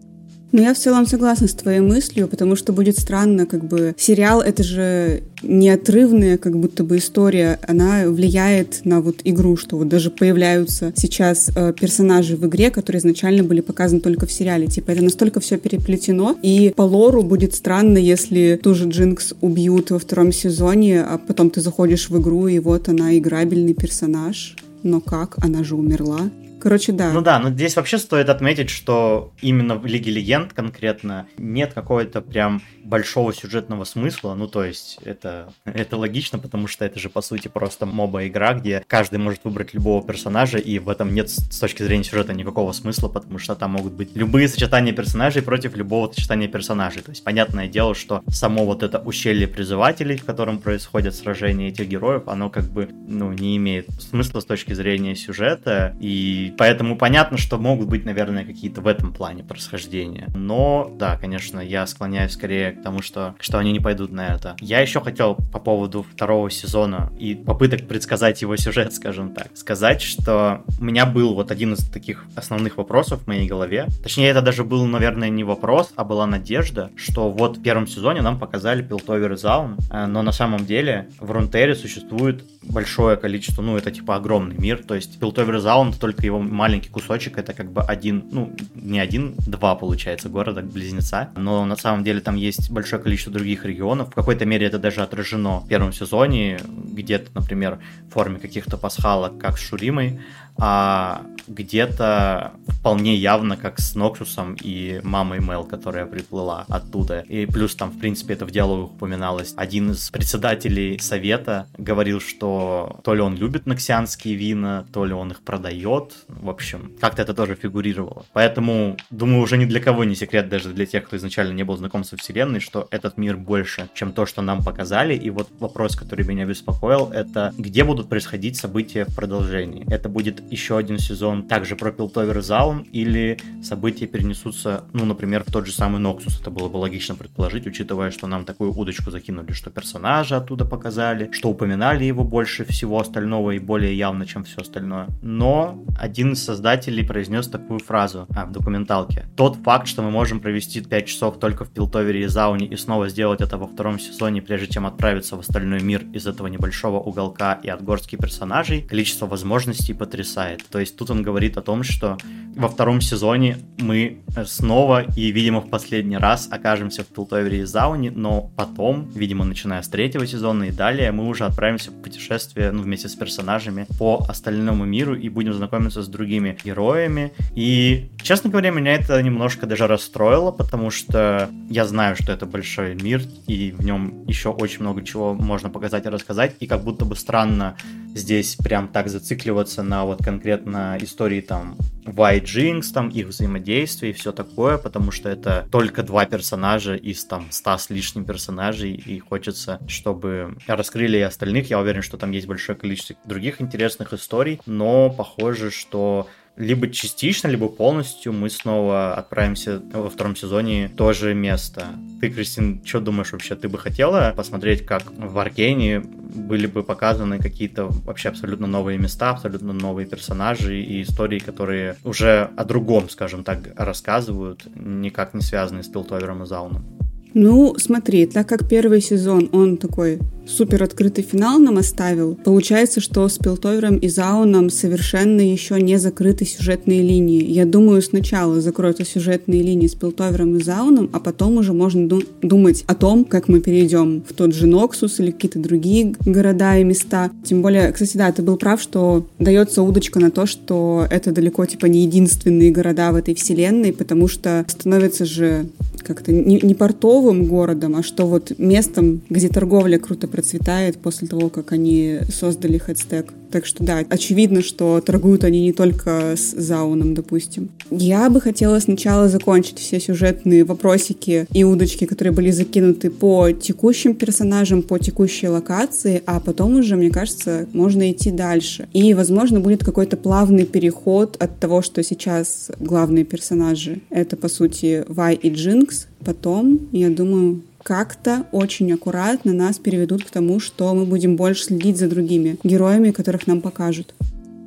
Ну, я в целом согласна с твоей мыслью, потому что будет странно, как бы сериал это же неотрывная как будто бы история, она влияет на вот игру, что вот даже появляются сейчас э, персонажи в игре, которые изначально были показаны только в сериале. Типа это настолько все переплетено, и по лору будет странно, если ту же Джинкс убьют во втором сезоне, а потом ты заходишь в игру, и вот она играбельный персонаж. Но как? Она же умерла. Короче, да. Ну да, но здесь вообще стоит отметить, что именно в Лиге Легенд конкретно нет какой-то прям большого сюжетного смысла. Ну, то есть, это, это логично, потому что это же, по сути, просто моба-игра, где каждый может выбрать любого персонажа, и в этом нет с точки зрения сюжета никакого смысла, потому что там могут быть любые сочетания персонажей против любого сочетания персонажей. То есть, понятное дело, что само вот это ущелье призывателей, в котором происходят сражения этих героев, оно как бы, ну, не имеет смысла с точки зрения сюжета, и поэтому понятно, что могут быть, наверное, какие-то в этом плане происхождения. Но, да, конечно, я склоняюсь скорее к тому, что, что они не пойдут на это. Я еще хотел по поводу второго сезона и попыток предсказать его сюжет, скажем так, сказать, что у меня был вот один из таких основных вопросов в моей голове. Точнее, это даже был, наверное, не вопрос, а была надежда, что вот в первом сезоне нам показали Пилтовер и Заун, но на самом деле в Рунтере существует большое количество, ну, это типа огромный мир, то есть Пилтовер и Заун, только его маленький кусочек, это как бы один, ну, не один, два, получается, города-близнеца, но на самом деле там есть большое количество других регионов, в какой-то мере это даже отражено в первом сезоне, где-то, например, в форме каких-то пасхалок, как с Шуримой, а где-то вполне явно как с Ноксусом и мамой Мел, которая приплыла оттуда. И плюс там, в принципе, это в диалогах упоминалось. Один из председателей совета говорил, что то ли он любит ноксианские вина, то ли он их продает. В общем, как-то это тоже фигурировало. Поэтому, думаю, уже ни для кого не секрет, даже для тех, кто изначально не был знаком со вселенной, что этот мир больше, чем то, что нам показали. И вот вопрос, который меня беспокоил, это где будут происходить события в продолжении. Это будет еще один сезон также про Пилтовер Заун, или события перенесутся, ну, например, в тот же самый Ноксус. Это было бы логично предположить, учитывая, что нам такую удочку закинули, что персонажа оттуда показали, что упоминали его больше всего остального и более явно, чем все остальное. Но один из создателей произнес такую фразу а, в документалке. Тот факт, что мы можем провести 5 часов только в Пилтовере и Зауне и снова сделать это во втором сезоне, прежде чем отправиться в остальной мир из этого небольшого уголка и от горстки персонажей, количество возможностей потрясает спасает. То есть тут он говорит о том, что во втором сезоне мы снова и, видимо, в последний раз окажемся в Пилтовере и Зауне, но потом, видимо, начиная с третьего сезона и далее, мы уже отправимся в путешествие ну, вместе с персонажами по остальному миру и будем знакомиться с другими героями. И, честно говоря, меня это немножко даже расстроило, потому что я знаю, что это большой мир, и в нем еще очень много чего можно показать и рассказать, и как будто бы странно здесь прям так зацикливаться на вот конкретно истории там White Jinx, там их взаимодействие и все такое, потому что это только два персонажа из там ста с лишним персонажей, и хочется, чтобы раскрыли и остальных. Я уверен, что там есть большое количество других интересных историй, но похоже, что либо частично, либо полностью мы снова отправимся во втором сезоне в то же место. Ты, Кристин, что думаешь вообще? Ты бы хотела посмотреть, как в Аркейне были бы показаны какие-то вообще абсолютно новые места, абсолютно новые персонажи и истории, которые уже о другом, скажем так, рассказывают, никак не связанные с Пилтовером и Зауном? Ну, смотри, так как первый сезон, он такой супер открытый финал нам оставил, получается, что с Пилтовером и Зауном совершенно еще не закрыты сюжетные линии. Я думаю, сначала закроются сюжетные линии с Пилтовером и Зауном, а потом уже можно ду- думать о том, как мы перейдем в тот же Ноксус или какие-то другие города и места. Тем более, кстати, да, ты был прав, что дается удочка на то, что это далеко типа не единственные города в этой вселенной, потому что становится же как-то не, не портовым городом, а что вот местом, где торговля круто процветает после того, как они создали хэдстег. Так что да, очевидно, что торгуют они не только с Зауном, допустим. Я бы хотела сначала закончить все сюжетные вопросики и удочки, которые были закинуты по текущим персонажам, по текущей локации, а потом уже, мне кажется, можно идти дальше. И, возможно, будет какой-то плавный переход от того, что сейчас главные персонажи — это, по сути, Вай и Джинкс. Потом, я думаю, как-то очень аккуратно нас переведут к тому, что мы будем больше следить за другими героями, которых нам покажут.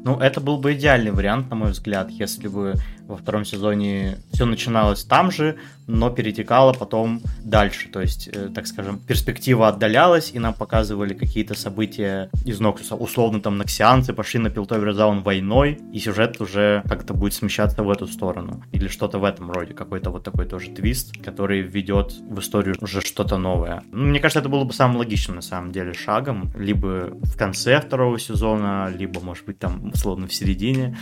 Ну, это был бы идеальный вариант, на мой взгляд, если бы во втором сезоне все начиналось там же, но перетекало потом дальше. То есть, э, так скажем, перспектива отдалялась, и нам показывали какие-то события из Ноксуса. Условно, там, Ноксианцы пошли на Пилтовер Заун войной, и сюжет уже как-то будет смещаться в эту сторону. Или что-то в этом роде. Какой-то вот такой тоже твист, который ведет в историю уже что-то новое. Ну, мне кажется, это было бы самым логичным, на самом деле, шагом. Либо в конце второго сезона, либо, может быть, там, условно, в середине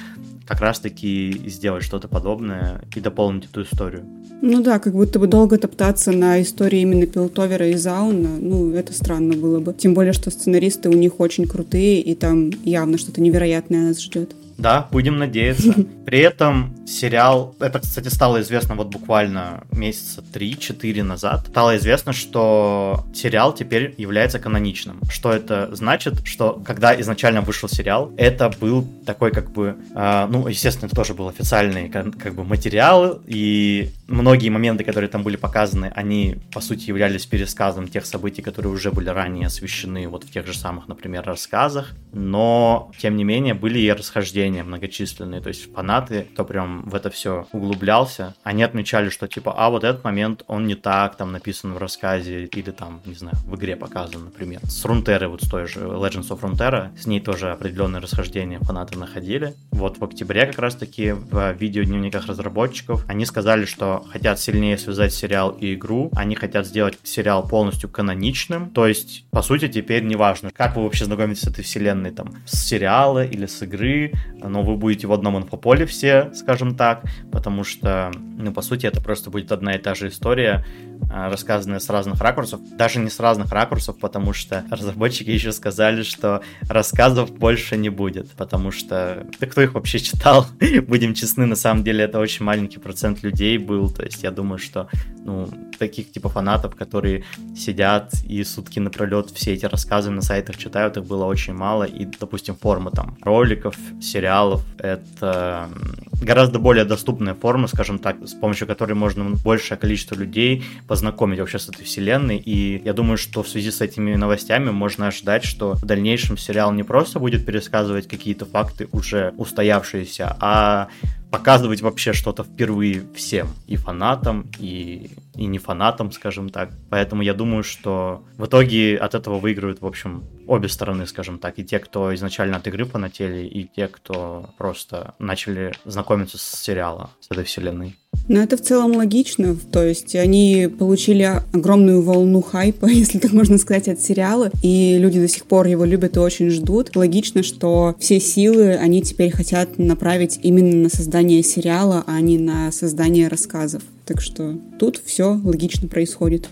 как раз-таки сделать что-то подобное и дополнить эту историю. Ну да, как будто бы долго топтаться на истории именно Пилтовера и Зауна, ну, это странно было бы. Тем более, что сценаристы у них очень крутые, и там явно что-то невероятное нас ждет. Да, будем надеяться. При этом сериал, это, кстати, стало известно вот буквально месяца 3-4 назад, стало известно, что сериал теперь является каноничным. Что это значит? Что когда изначально вышел сериал, это был такой как бы, э, ну, естественно, это тоже был официальный как, как бы материал, и многие моменты, которые там были показаны, они, по сути, являлись пересказом тех событий, которые уже были ранее освещены вот в тех же самых, например, рассказах, но, тем не менее, были и расхождения многочисленные, то есть фанаты, кто прям в это все углублялся, они отмечали, что типа, а вот этот момент, он не так там написан в рассказе, или там, не знаю, в игре показан, например. С Рунтеры, вот с той же Legends of Runeterra, с ней тоже определенные расхождения фанаты находили. Вот в октябре как раз-таки в видеодневниках разработчиков. Они сказали, что хотят сильнее связать сериал и игру, они хотят сделать сериал полностью каноничным, то есть, по сути, теперь неважно, как вы вообще знакомитесь с этой вселенной, там, с сериала или с игры, но вы будете в одном инфополе все, скажем так, потому что, ну, по сути, это просто будет одна и та же история, а, рассказанная с разных ракурсов. Даже не с разных ракурсов, потому что разработчики еще сказали, что рассказов больше не будет, потому что... Да кто их вообще читал? Будем честны, на самом деле это очень маленький процент людей был, то есть я думаю, что, ну, таких типа фанатов, которые сидят и сутки напролет все эти рассказы на сайтах читают, их было очень мало, и, допустим, форма там роликов, сериалов, это гораздо более доступная форма, скажем так, с помощью которой можно большее количество людей познакомить вообще с этой вселенной, и я думаю, что в связи с этими новостями можно ожидать, что в дальнейшем сериал не просто будет пересказывать какие-то факты уже устоявшиеся, а показывать вообще что-то впервые всем, и фанатам, и, и не фанатам, скажем так. Поэтому я думаю, что в итоге от этого выигрывают, в общем, обе стороны, скажем так, и те, кто изначально от игры фанатели, и те, кто просто начали знакомиться с сериала, с этой вселенной. Ну, это в целом логично. То есть они получили огромную волну хайпа, если так можно сказать, от сериала, и люди до сих пор его любят и очень ждут. Логично, что все силы они теперь хотят направить именно на создание сериала, а не на создание рассказов. Так что тут все логично происходит.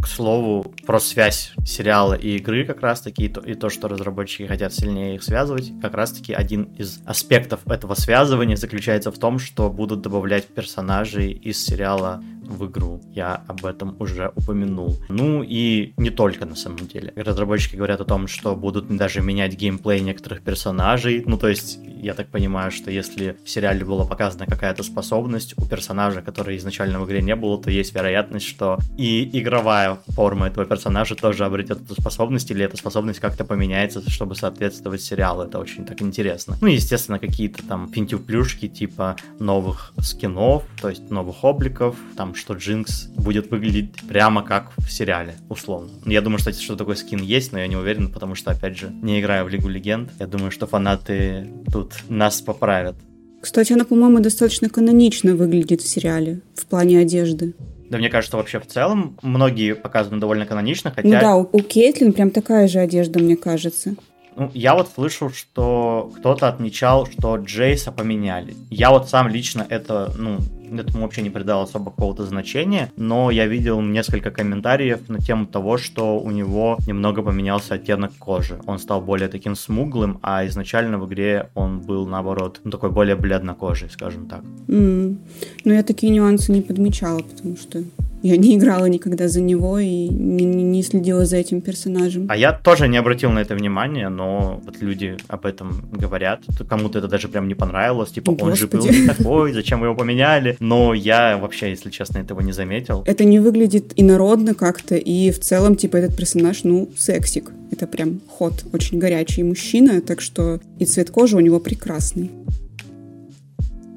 к слову, про связь сериала и игры как раз-таки, и то, и то, что разработчики хотят сильнее их связывать, как раз-таки один из аспектов этого связывания заключается в том, что будут добавлять персонажей из сериала в игру. Я об этом уже упомянул. Ну и не только на самом деле. Разработчики говорят о том, что будут даже менять геймплей некоторых персонажей. Ну то есть, я так понимаю, что если в сериале была показана какая-то способность у персонажа, который изначально в игре не было, то есть вероятность, что и игровая форма этого персонажа тоже обретет эту способность, или эта способность как-то поменяется, чтобы соответствовать сериалу. Это очень так интересно. Ну естественно, какие-то там финтюплюшки типа новых скинов, то есть новых обликов, там что Джинкс будет выглядеть прямо как в сериале, условно. Я думаю, что, что такой скин есть, но я не уверен, потому что, опять же, не играю в Лигу Легенд. Я думаю, что фанаты тут нас поправят. Кстати, она, по-моему, достаточно канонично выглядит в сериале в плане одежды. Да мне кажется, вообще в целом многие показаны довольно канонично, хотя... Ну да, у, у Кейтлин прям такая же одежда, мне кажется. Ну, я вот слышал, что кто-то отмечал, что Джейса поменяли. Я вот сам лично это, ну, этому вообще не придал особо какого-то значения, но я видел несколько комментариев на тему того, что у него немного поменялся оттенок кожи. Он стал более таким смуглым, а изначально в игре он был, наоборот, ну, такой более бледнокожий, скажем так. Mm. Ну, я такие нюансы не подмечала, потому что я не играла никогда за него и не, не следила за этим персонажем. А я тоже не обратил на это внимания, но вот люди об этом говорят. Кому-то это даже прям не понравилось. Типа, Господи. он же был не такой, зачем вы его поменяли? Но я вообще, если честно, этого не заметил. Это не выглядит инородно как-то, и в целом, типа, этот персонаж, ну, сексик. Это прям ход, очень горячий мужчина, так что и цвет кожи у него прекрасный.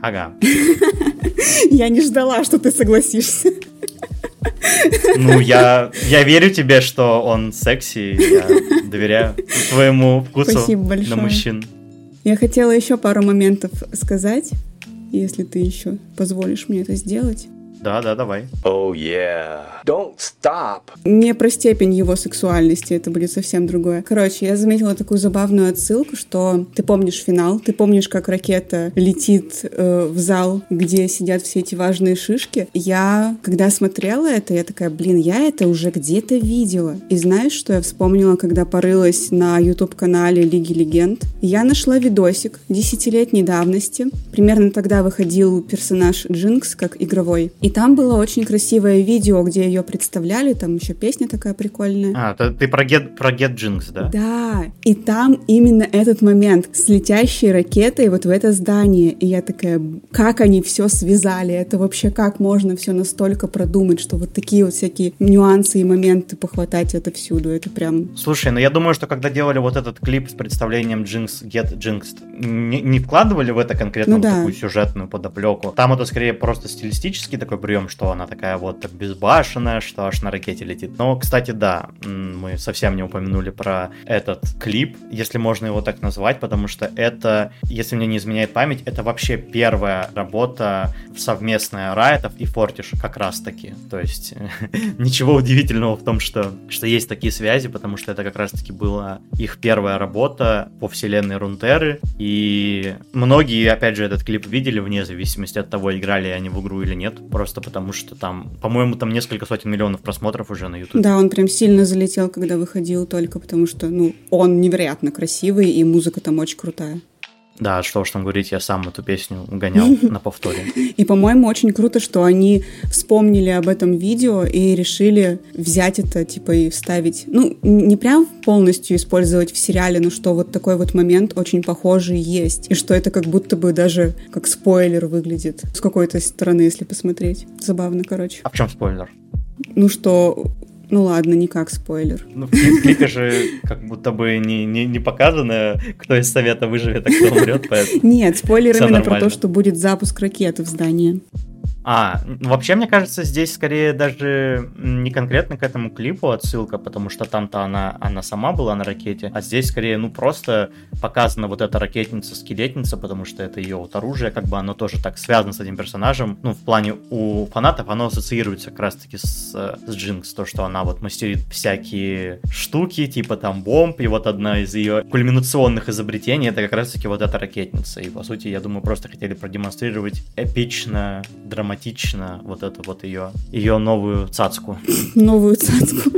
Ага. Я не ждала, что ты согласишься. Ну, я, я верю тебе, что он секси, я доверяю твоему вкусу Спасибо большое. на мужчин. Я хотела еще пару моментов сказать, если ты еще позволишь мне это сделать. Да, да, давай. Oh yeah. Don't stop. Не про степень его сексуальности, это будет совсем другое. Короче, я заметила такую забавную отсылку, что ты помнишь финал, ты помнишь, как ракета летит э, в зал, где сидят все эти важные шишки. Я, когда смотрела это, я такая, блин, я это уже где-то видела. И знаешь, что я вспомнила, когда порылась на YouTube-канале Лиги Легенд? Я нашла видосик десятилетней давности. Примерно тогда выходил персонаж Джинкс как игровой. И там было очень красивое видео, где ее представляли, там еще песня такая прикольная. А, ты, ты про Get, про Get Jinx, да? Да, и там именно этот момент с летящей ракетой вот в это здание. И я такая, как они все связали? Это вообще как можно все настолько продумать, что вот такие вот всякие нюансы и моменты похватать это всюду? Это прям... Слушай, ну я думаю, что когда делали вот этот клип с представлением Jinx, Get Jinx, не, не вкладывали в это конкретно Ну вот да. такую сюжетную подоплеку. Там это скорее просто стилистический такой прием, что она такая вот так безбашенная, что аж на ракете летит. Но, кстати, да, мы совсем не упомянули про этот клип, если можно его так назвать, потому что это, если мне не изменяет память, это вообще первая работа совместная Райтов и Фортиш как раз таки. То есть ничего удивительного в том, что, что есть такие связи, потому что это как раз таки была их первая работа по вселенной Рунтеры, и многие, опять же, этот клип видели вне зависимости от того, играли они в игру или нет, просто потому что там, по-моему, там несколько сотен миллионов просмотров уже на YouTube. Да, он прям сильно залетел, когда выходил только потому, что, ну, он невероятно красивый, и музыка там очень крутая. Да, что уж там говорить, я сам эту песню гонял на повторе. И, по-моему, очень круто, что они вспомнили об этом видео и решили взять это, типа, и вставить. Ну, не прям полностью использовать в сериале, но что вот такой вот момент очень похожий есть. И что это как будто бы даже как спойлер выглядит с какой-то стороны, если посмотреть. Забавно, короче. А в чем спойлер? Ну что, ну ладно, не как спойлер. Ну, в кли- клипе же как будто бы не, не, не показано, кто из совета выживет, а кто умрет, поэтому... Нет, спойлер именно про то, что будет запуск ракеты в здании. А, вообще, мне кажется, здесь скорее даже не конкретно к этому клипу отсылка, потому что там-то она, она сама была на ракете, а здесь скорее, ну, просто показана вот эта ракетница-скелетница, потому что это ее вот оружие, как бы оно тоже так связано с этим персонажем. Ну, в плане у фанатов оно ассоциируется как раз-таки с, с Джинкс, то, что она вот мастерит всякие штуки, типа там бомб, и вот одна из ее кульминационных изобретений это как раз-таки вот эта ракетница. И, по сути, я думаю, просто хотели продемонстрировать эпично, драматично вот эту вот ее, ее новую цацку. новую цацку.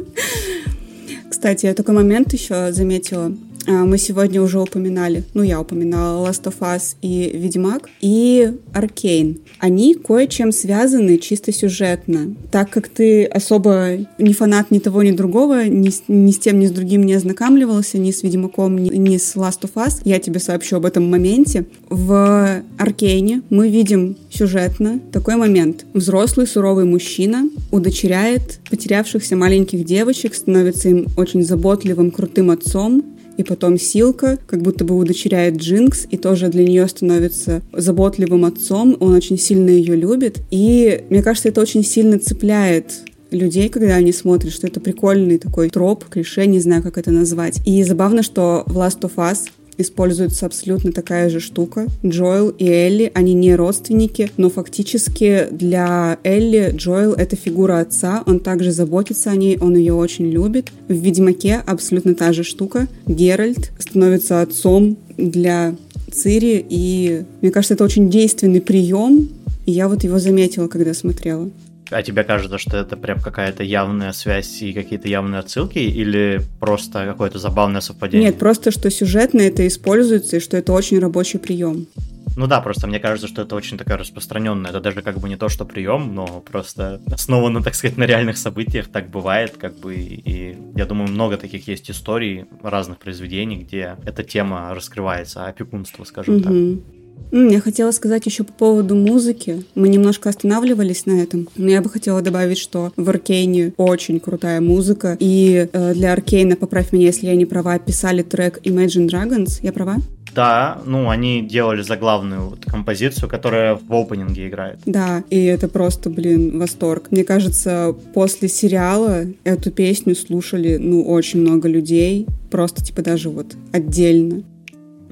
Кстати, я такой момент еще заметила. А, Мы сегодня уже упоминали, ну я упоминала Last of Us и Ведьмак, и Аркейн. Они кое-чем связаны чисто сюжетно. Так как ты особо не фанат ни того, ни другого, ни ни с тем, ни с другим не ознакомливался, ни с Ведьмаком, ни, ни с Last of Us, я тебе сообщу об этом моменте. В Аркейне мы видим сюжетно такой момент. Взрослый суровый мужчина удочеряет потерявшихся маленьких девочек, становится им очень заботливым, крутым отцом, и потом Силка как будто бы удочеряет Джинкс и тоже для нее становится заботливым отцом. Он очень сильно ее любит. И мне кажется, это очень сильно цепляет людей, когда они смотрят, что это прикольный такой троп, клише, не знаю, как это назвать. И забавно, что в Last of Us используется абсолютно такая же штука. Джоэл и Элли, они не родственники, но фактически для Элли Джоэл — это фигура отца, он также заботится о ней, он ее очень любит. В «Ведьмаке» абсолютно та же штука. Геральт становится отцом для Цири, и мне кажется, это очень действенный прием, и я вот его заметила, когда смотрела. А тебе кажется, что это прям какая-то явная связь и какие-то явные отсылки, или просто какое-то забавное совпадение? Нет, просто что сюжетно это используется, и что это очень рабочий прием. Ну да, просто мне кажется, что это очень такая распространенная. Это даже как бы не то, что прием, но просто основано, так сказать, на реальных событиях. Так бывает, как бы. И я думаю, много таких есть историй разных произведений, где эта тема раскрывается, опекунство, скажем так. Я хотела сказать еще по поводу музыки. Мы немножко останавливались на этом, но я бы хотела добавить, что в Аркейне очень крутая музыка. И э, для Аркейна, поправь меня, если я не права, писали трек Imagine Dragons. Я права? Да, ну, они делали заглавную вот композицию, которая в опенинге играет. Да, и это просто, блин, восторг. Мне кажется, после сериала эту песню слушали, ну, очень много людей, просто, типа, даже вот отдельно.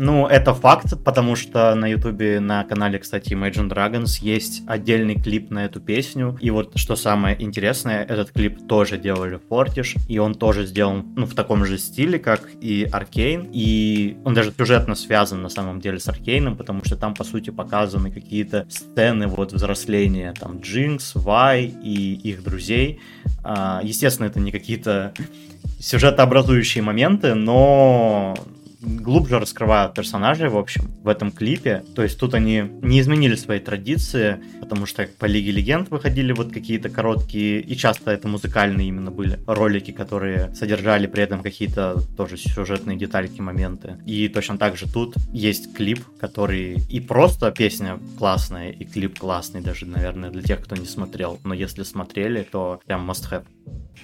Ну, это факт, потому что на Ютубе, на канале, кстати, Imagine Dragons есть отдельный клип на эту песню. И вот что самое интересное, этот клип тоже делали Fortish, и он тоже сделан ну, в таком же стиле, как и Аркейн. И он даже сюжетно связан на самом деле с Аркейном, потому что там, по сути, показаны какие-то сцены вот взросления, там, Джинкс, Вай и их друзей. А, естественно, это не какие-то сюжетообразующие моменты, но глубже раскрывают персонажей, в общем, в этом клипе. То есть тут они не изменили свои традиции, потому что по Лиге Легенд выходили вот какие-то короткие, и часто это музыкальные именно были ролики, которые содержали при этом какие-то тоже сюжетные детальки, моменты. И точно так же тут есть клип, который и просто песня классная, и клип классный даже, наверное, для тех, кто не смотрел. Но если смотрели, то прям must have.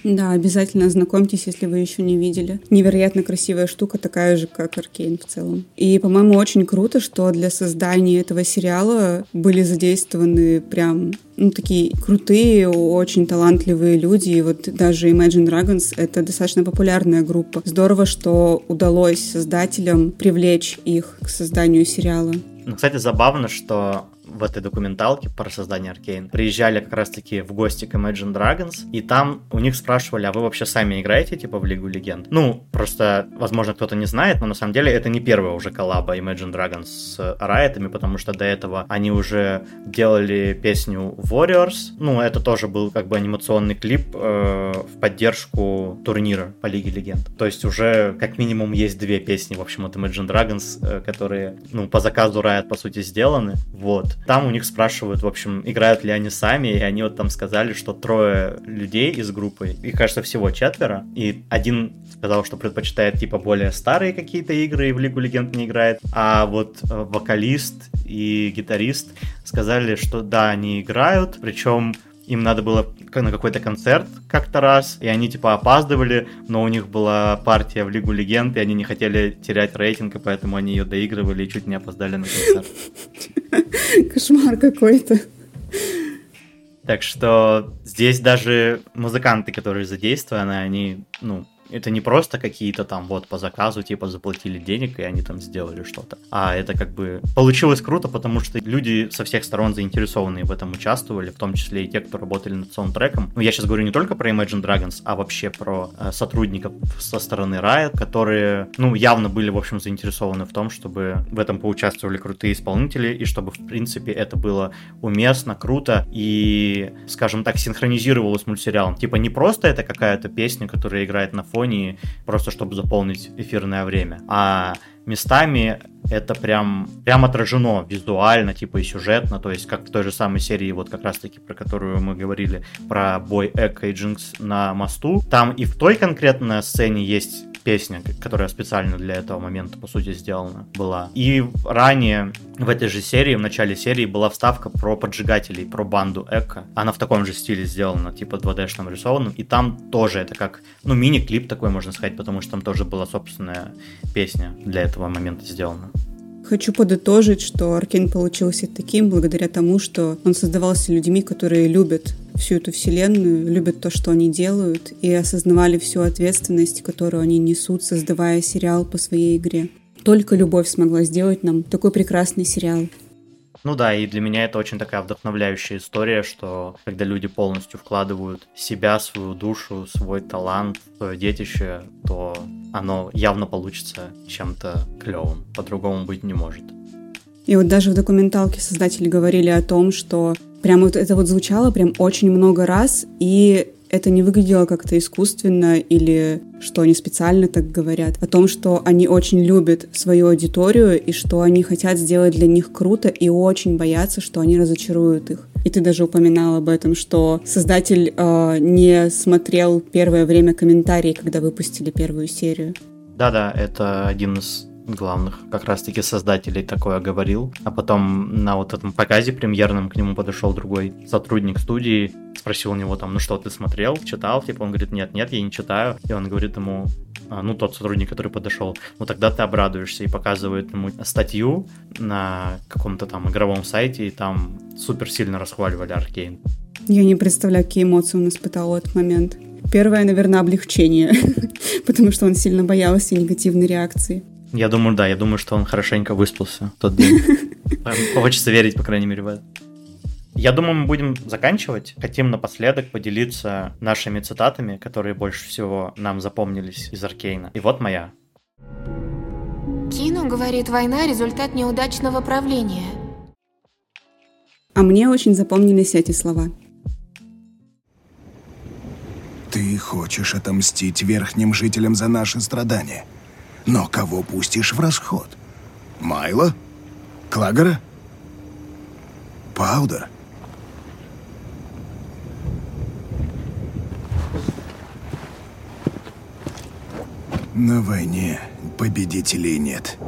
Да, обязательно ознакомьтесь, если вы еще не видели. Невероятно красивая штука, такая же, как Аркейн в целом. И, по-моему, очень круто, что для создания этого сериала были задействованы прям ну, такие крутые, очень талантливые люди. И вот даже Imagine Dragons — это достаточно популярная группа. Здорово, что удалось создателям привлечь их к созданию сериала. Ну, кстати, забавно, что в этой документалке про создание Аркейн приезжали как раз-таки в гости к Imagine Dragons, и там у них спрашивали, а вы вообще сами играете, типа, в Лигу Легенд? Ну, просто, возможно, кто-то не знает, но на самом деле это не первая уже коллаба Imagine Dragons с Райтами, потому что до этого они уже делали песню Warriors, ну, это тоже был как бы анимационный клип э, в поддержку турнира по Лиге Легенд. То есть уже как минимум есть две песни, в общем, от Imagine Dragons, э, которые, ну, по заказу Riot, по сути, сделаны, вот. Там у них спрашивают, в общем, играют ли они сами, и они вот там сказали, что трое людей из группы, их, кажется, всего четверо, и один сказал, что предпочитает типа более старые какие-то игры и в Лигу Легенд не играет, а вот э, вокалист и гитарист сказали, что да, они играют, причем им надо было на какой-то концерт как-то раз, и они типа опаздывали, но у них была партия в Лигу Легенд, и они не хотели терять рейтинг, и поэтому они ее доигрывали и чуть не опоздали на концерт. Кошмар какой-то. Так что здесь даже музыканты, которые задействованы, они, ну, это не просто какие-то там вот по заказу, типа заплатили денег, и они там сделали что-то. А это как бы получилось круто, потому что люди со всех сторон заинтересованные в этом участвовали, в том числе и те, кто работали над саундтреком. Ну, я сейчас говорю не только про Imagine Dragons, а вообще про э, сотрудников со стороны Riot, которые, ну, явно были, в общем, заинтересованы в том, чтобы в этом поучаствовали крутые исполнители, и чтобы, в принципе, это было уместно, круто и, скажем так, синхронизировалось с мультсериалом. Типа не просто это какая-то песня, которая играет на фоне, фоне, просто чтобы заполнить эфирное время. А местами это прям, прям отражено визуально, типа и сюжетно, то есть как в той же самой серии, вот как раз-таки, про которую мы говорили, про бой Эко и Джинкс на мосту. Там и в той конкретной сцене есть песня, которая специально для этого момента, по сути, сделана была. И ранее в этой же серии, в начале серии, была вставка про поджигателей, про банду Эко. Она в таком же стиле сделана, типа 2D-шным рисованным. И там тоже это как, ну, мини-клип такой, можно сказать, потому что там тоже была собственная песня для этого момента сделана. Хочу подытожить, что Аркейн получился таким благодаря тому, что он создавался людьми, которые любят всю эту вселенную, любят то, что они делают, и осознавали всю ответственность, которую они несут, создавая сериал по своей игре. Только любовь смогла сделать нам такой прекрасный сериал. Ну да, и для меня это очень такая вдохновляющая история, что когда люди полностью вкладывают себя, свою душу, свой талант, свое детище, то оно явно получится чем-то клевым. По-другому быть не может. И вот даже в документалке создатели говорили о том, что прям вот это вот звучало прям очень много раз, и это не выглядело как-то искусственно или что они специально так говорят, о том, что они очень любят свою аудиторию и что они хотят сделать для них круто и очень боятся, что они разочаруют их. И ты даже упоминал об этом, что создатель э, не смотрел первое время комментарии, когда выпустили первую серию. Да-да, это один из главных как раз-таки создателей такое говорил. А потом на вот этом показе премьерном к нему подошел другой сотрудник студии, спросил у него там, ну что, ты смотрел, читал? Типа он говорит, нет, нет, я не читаю. И он говорит ему, а, ну, тот сотрудник, который подошел, ну, тогда ты обрадуешься и показывает ему статью на каком-то там игровом сайте, и там супер сильно расхваливали Аркейн. Я не представляю, какие эмоции он испытал в этот момент. Первое, наверное, облегчение, потому что он сильно боялся негативной реакции. Я думаю, да, я думаю, что он хорошенько выспался в тот день. Хочется верить, по крайней мере, в это. Я думаю, мы будем заканчивать. Хотим напоследок поделиться нашими цитатами, которые больше всего нам запомнились из Аркейна. И вот моя. Кину говорит, война – результат неудачного правления. А мне очень запомнились эти слова. Ты хочешь отомстить верхним жителям за наши страдания. Но кого пустишь в расход? Майло? Клагера? Паудер? На войне победителей нет.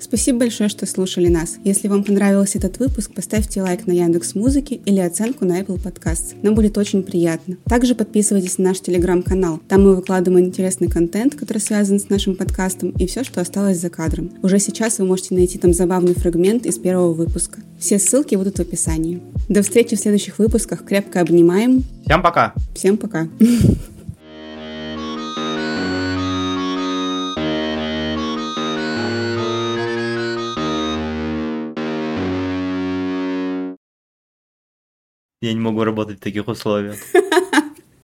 Спасибо большое, что слушали нас. Если вам понравился этот выпуск, поставьте лайк на Яндекс Музыке или оценку на Apple Podcasts. Нам будет очень приятно. Также подписывайтесь на наш телеграм-канал. Там мы выкладываем интересный контент, который связан с нашим подкастом, и все, что осталось за кадром. Уже сейчас вы можете найти там забавный фрагмент из первого выпуска. Все ссылки будут в описании. До встречи в следующих выпусках. Крепко обнимаем. Всем пока. Всем пока. Я не могу работать в таких условиях.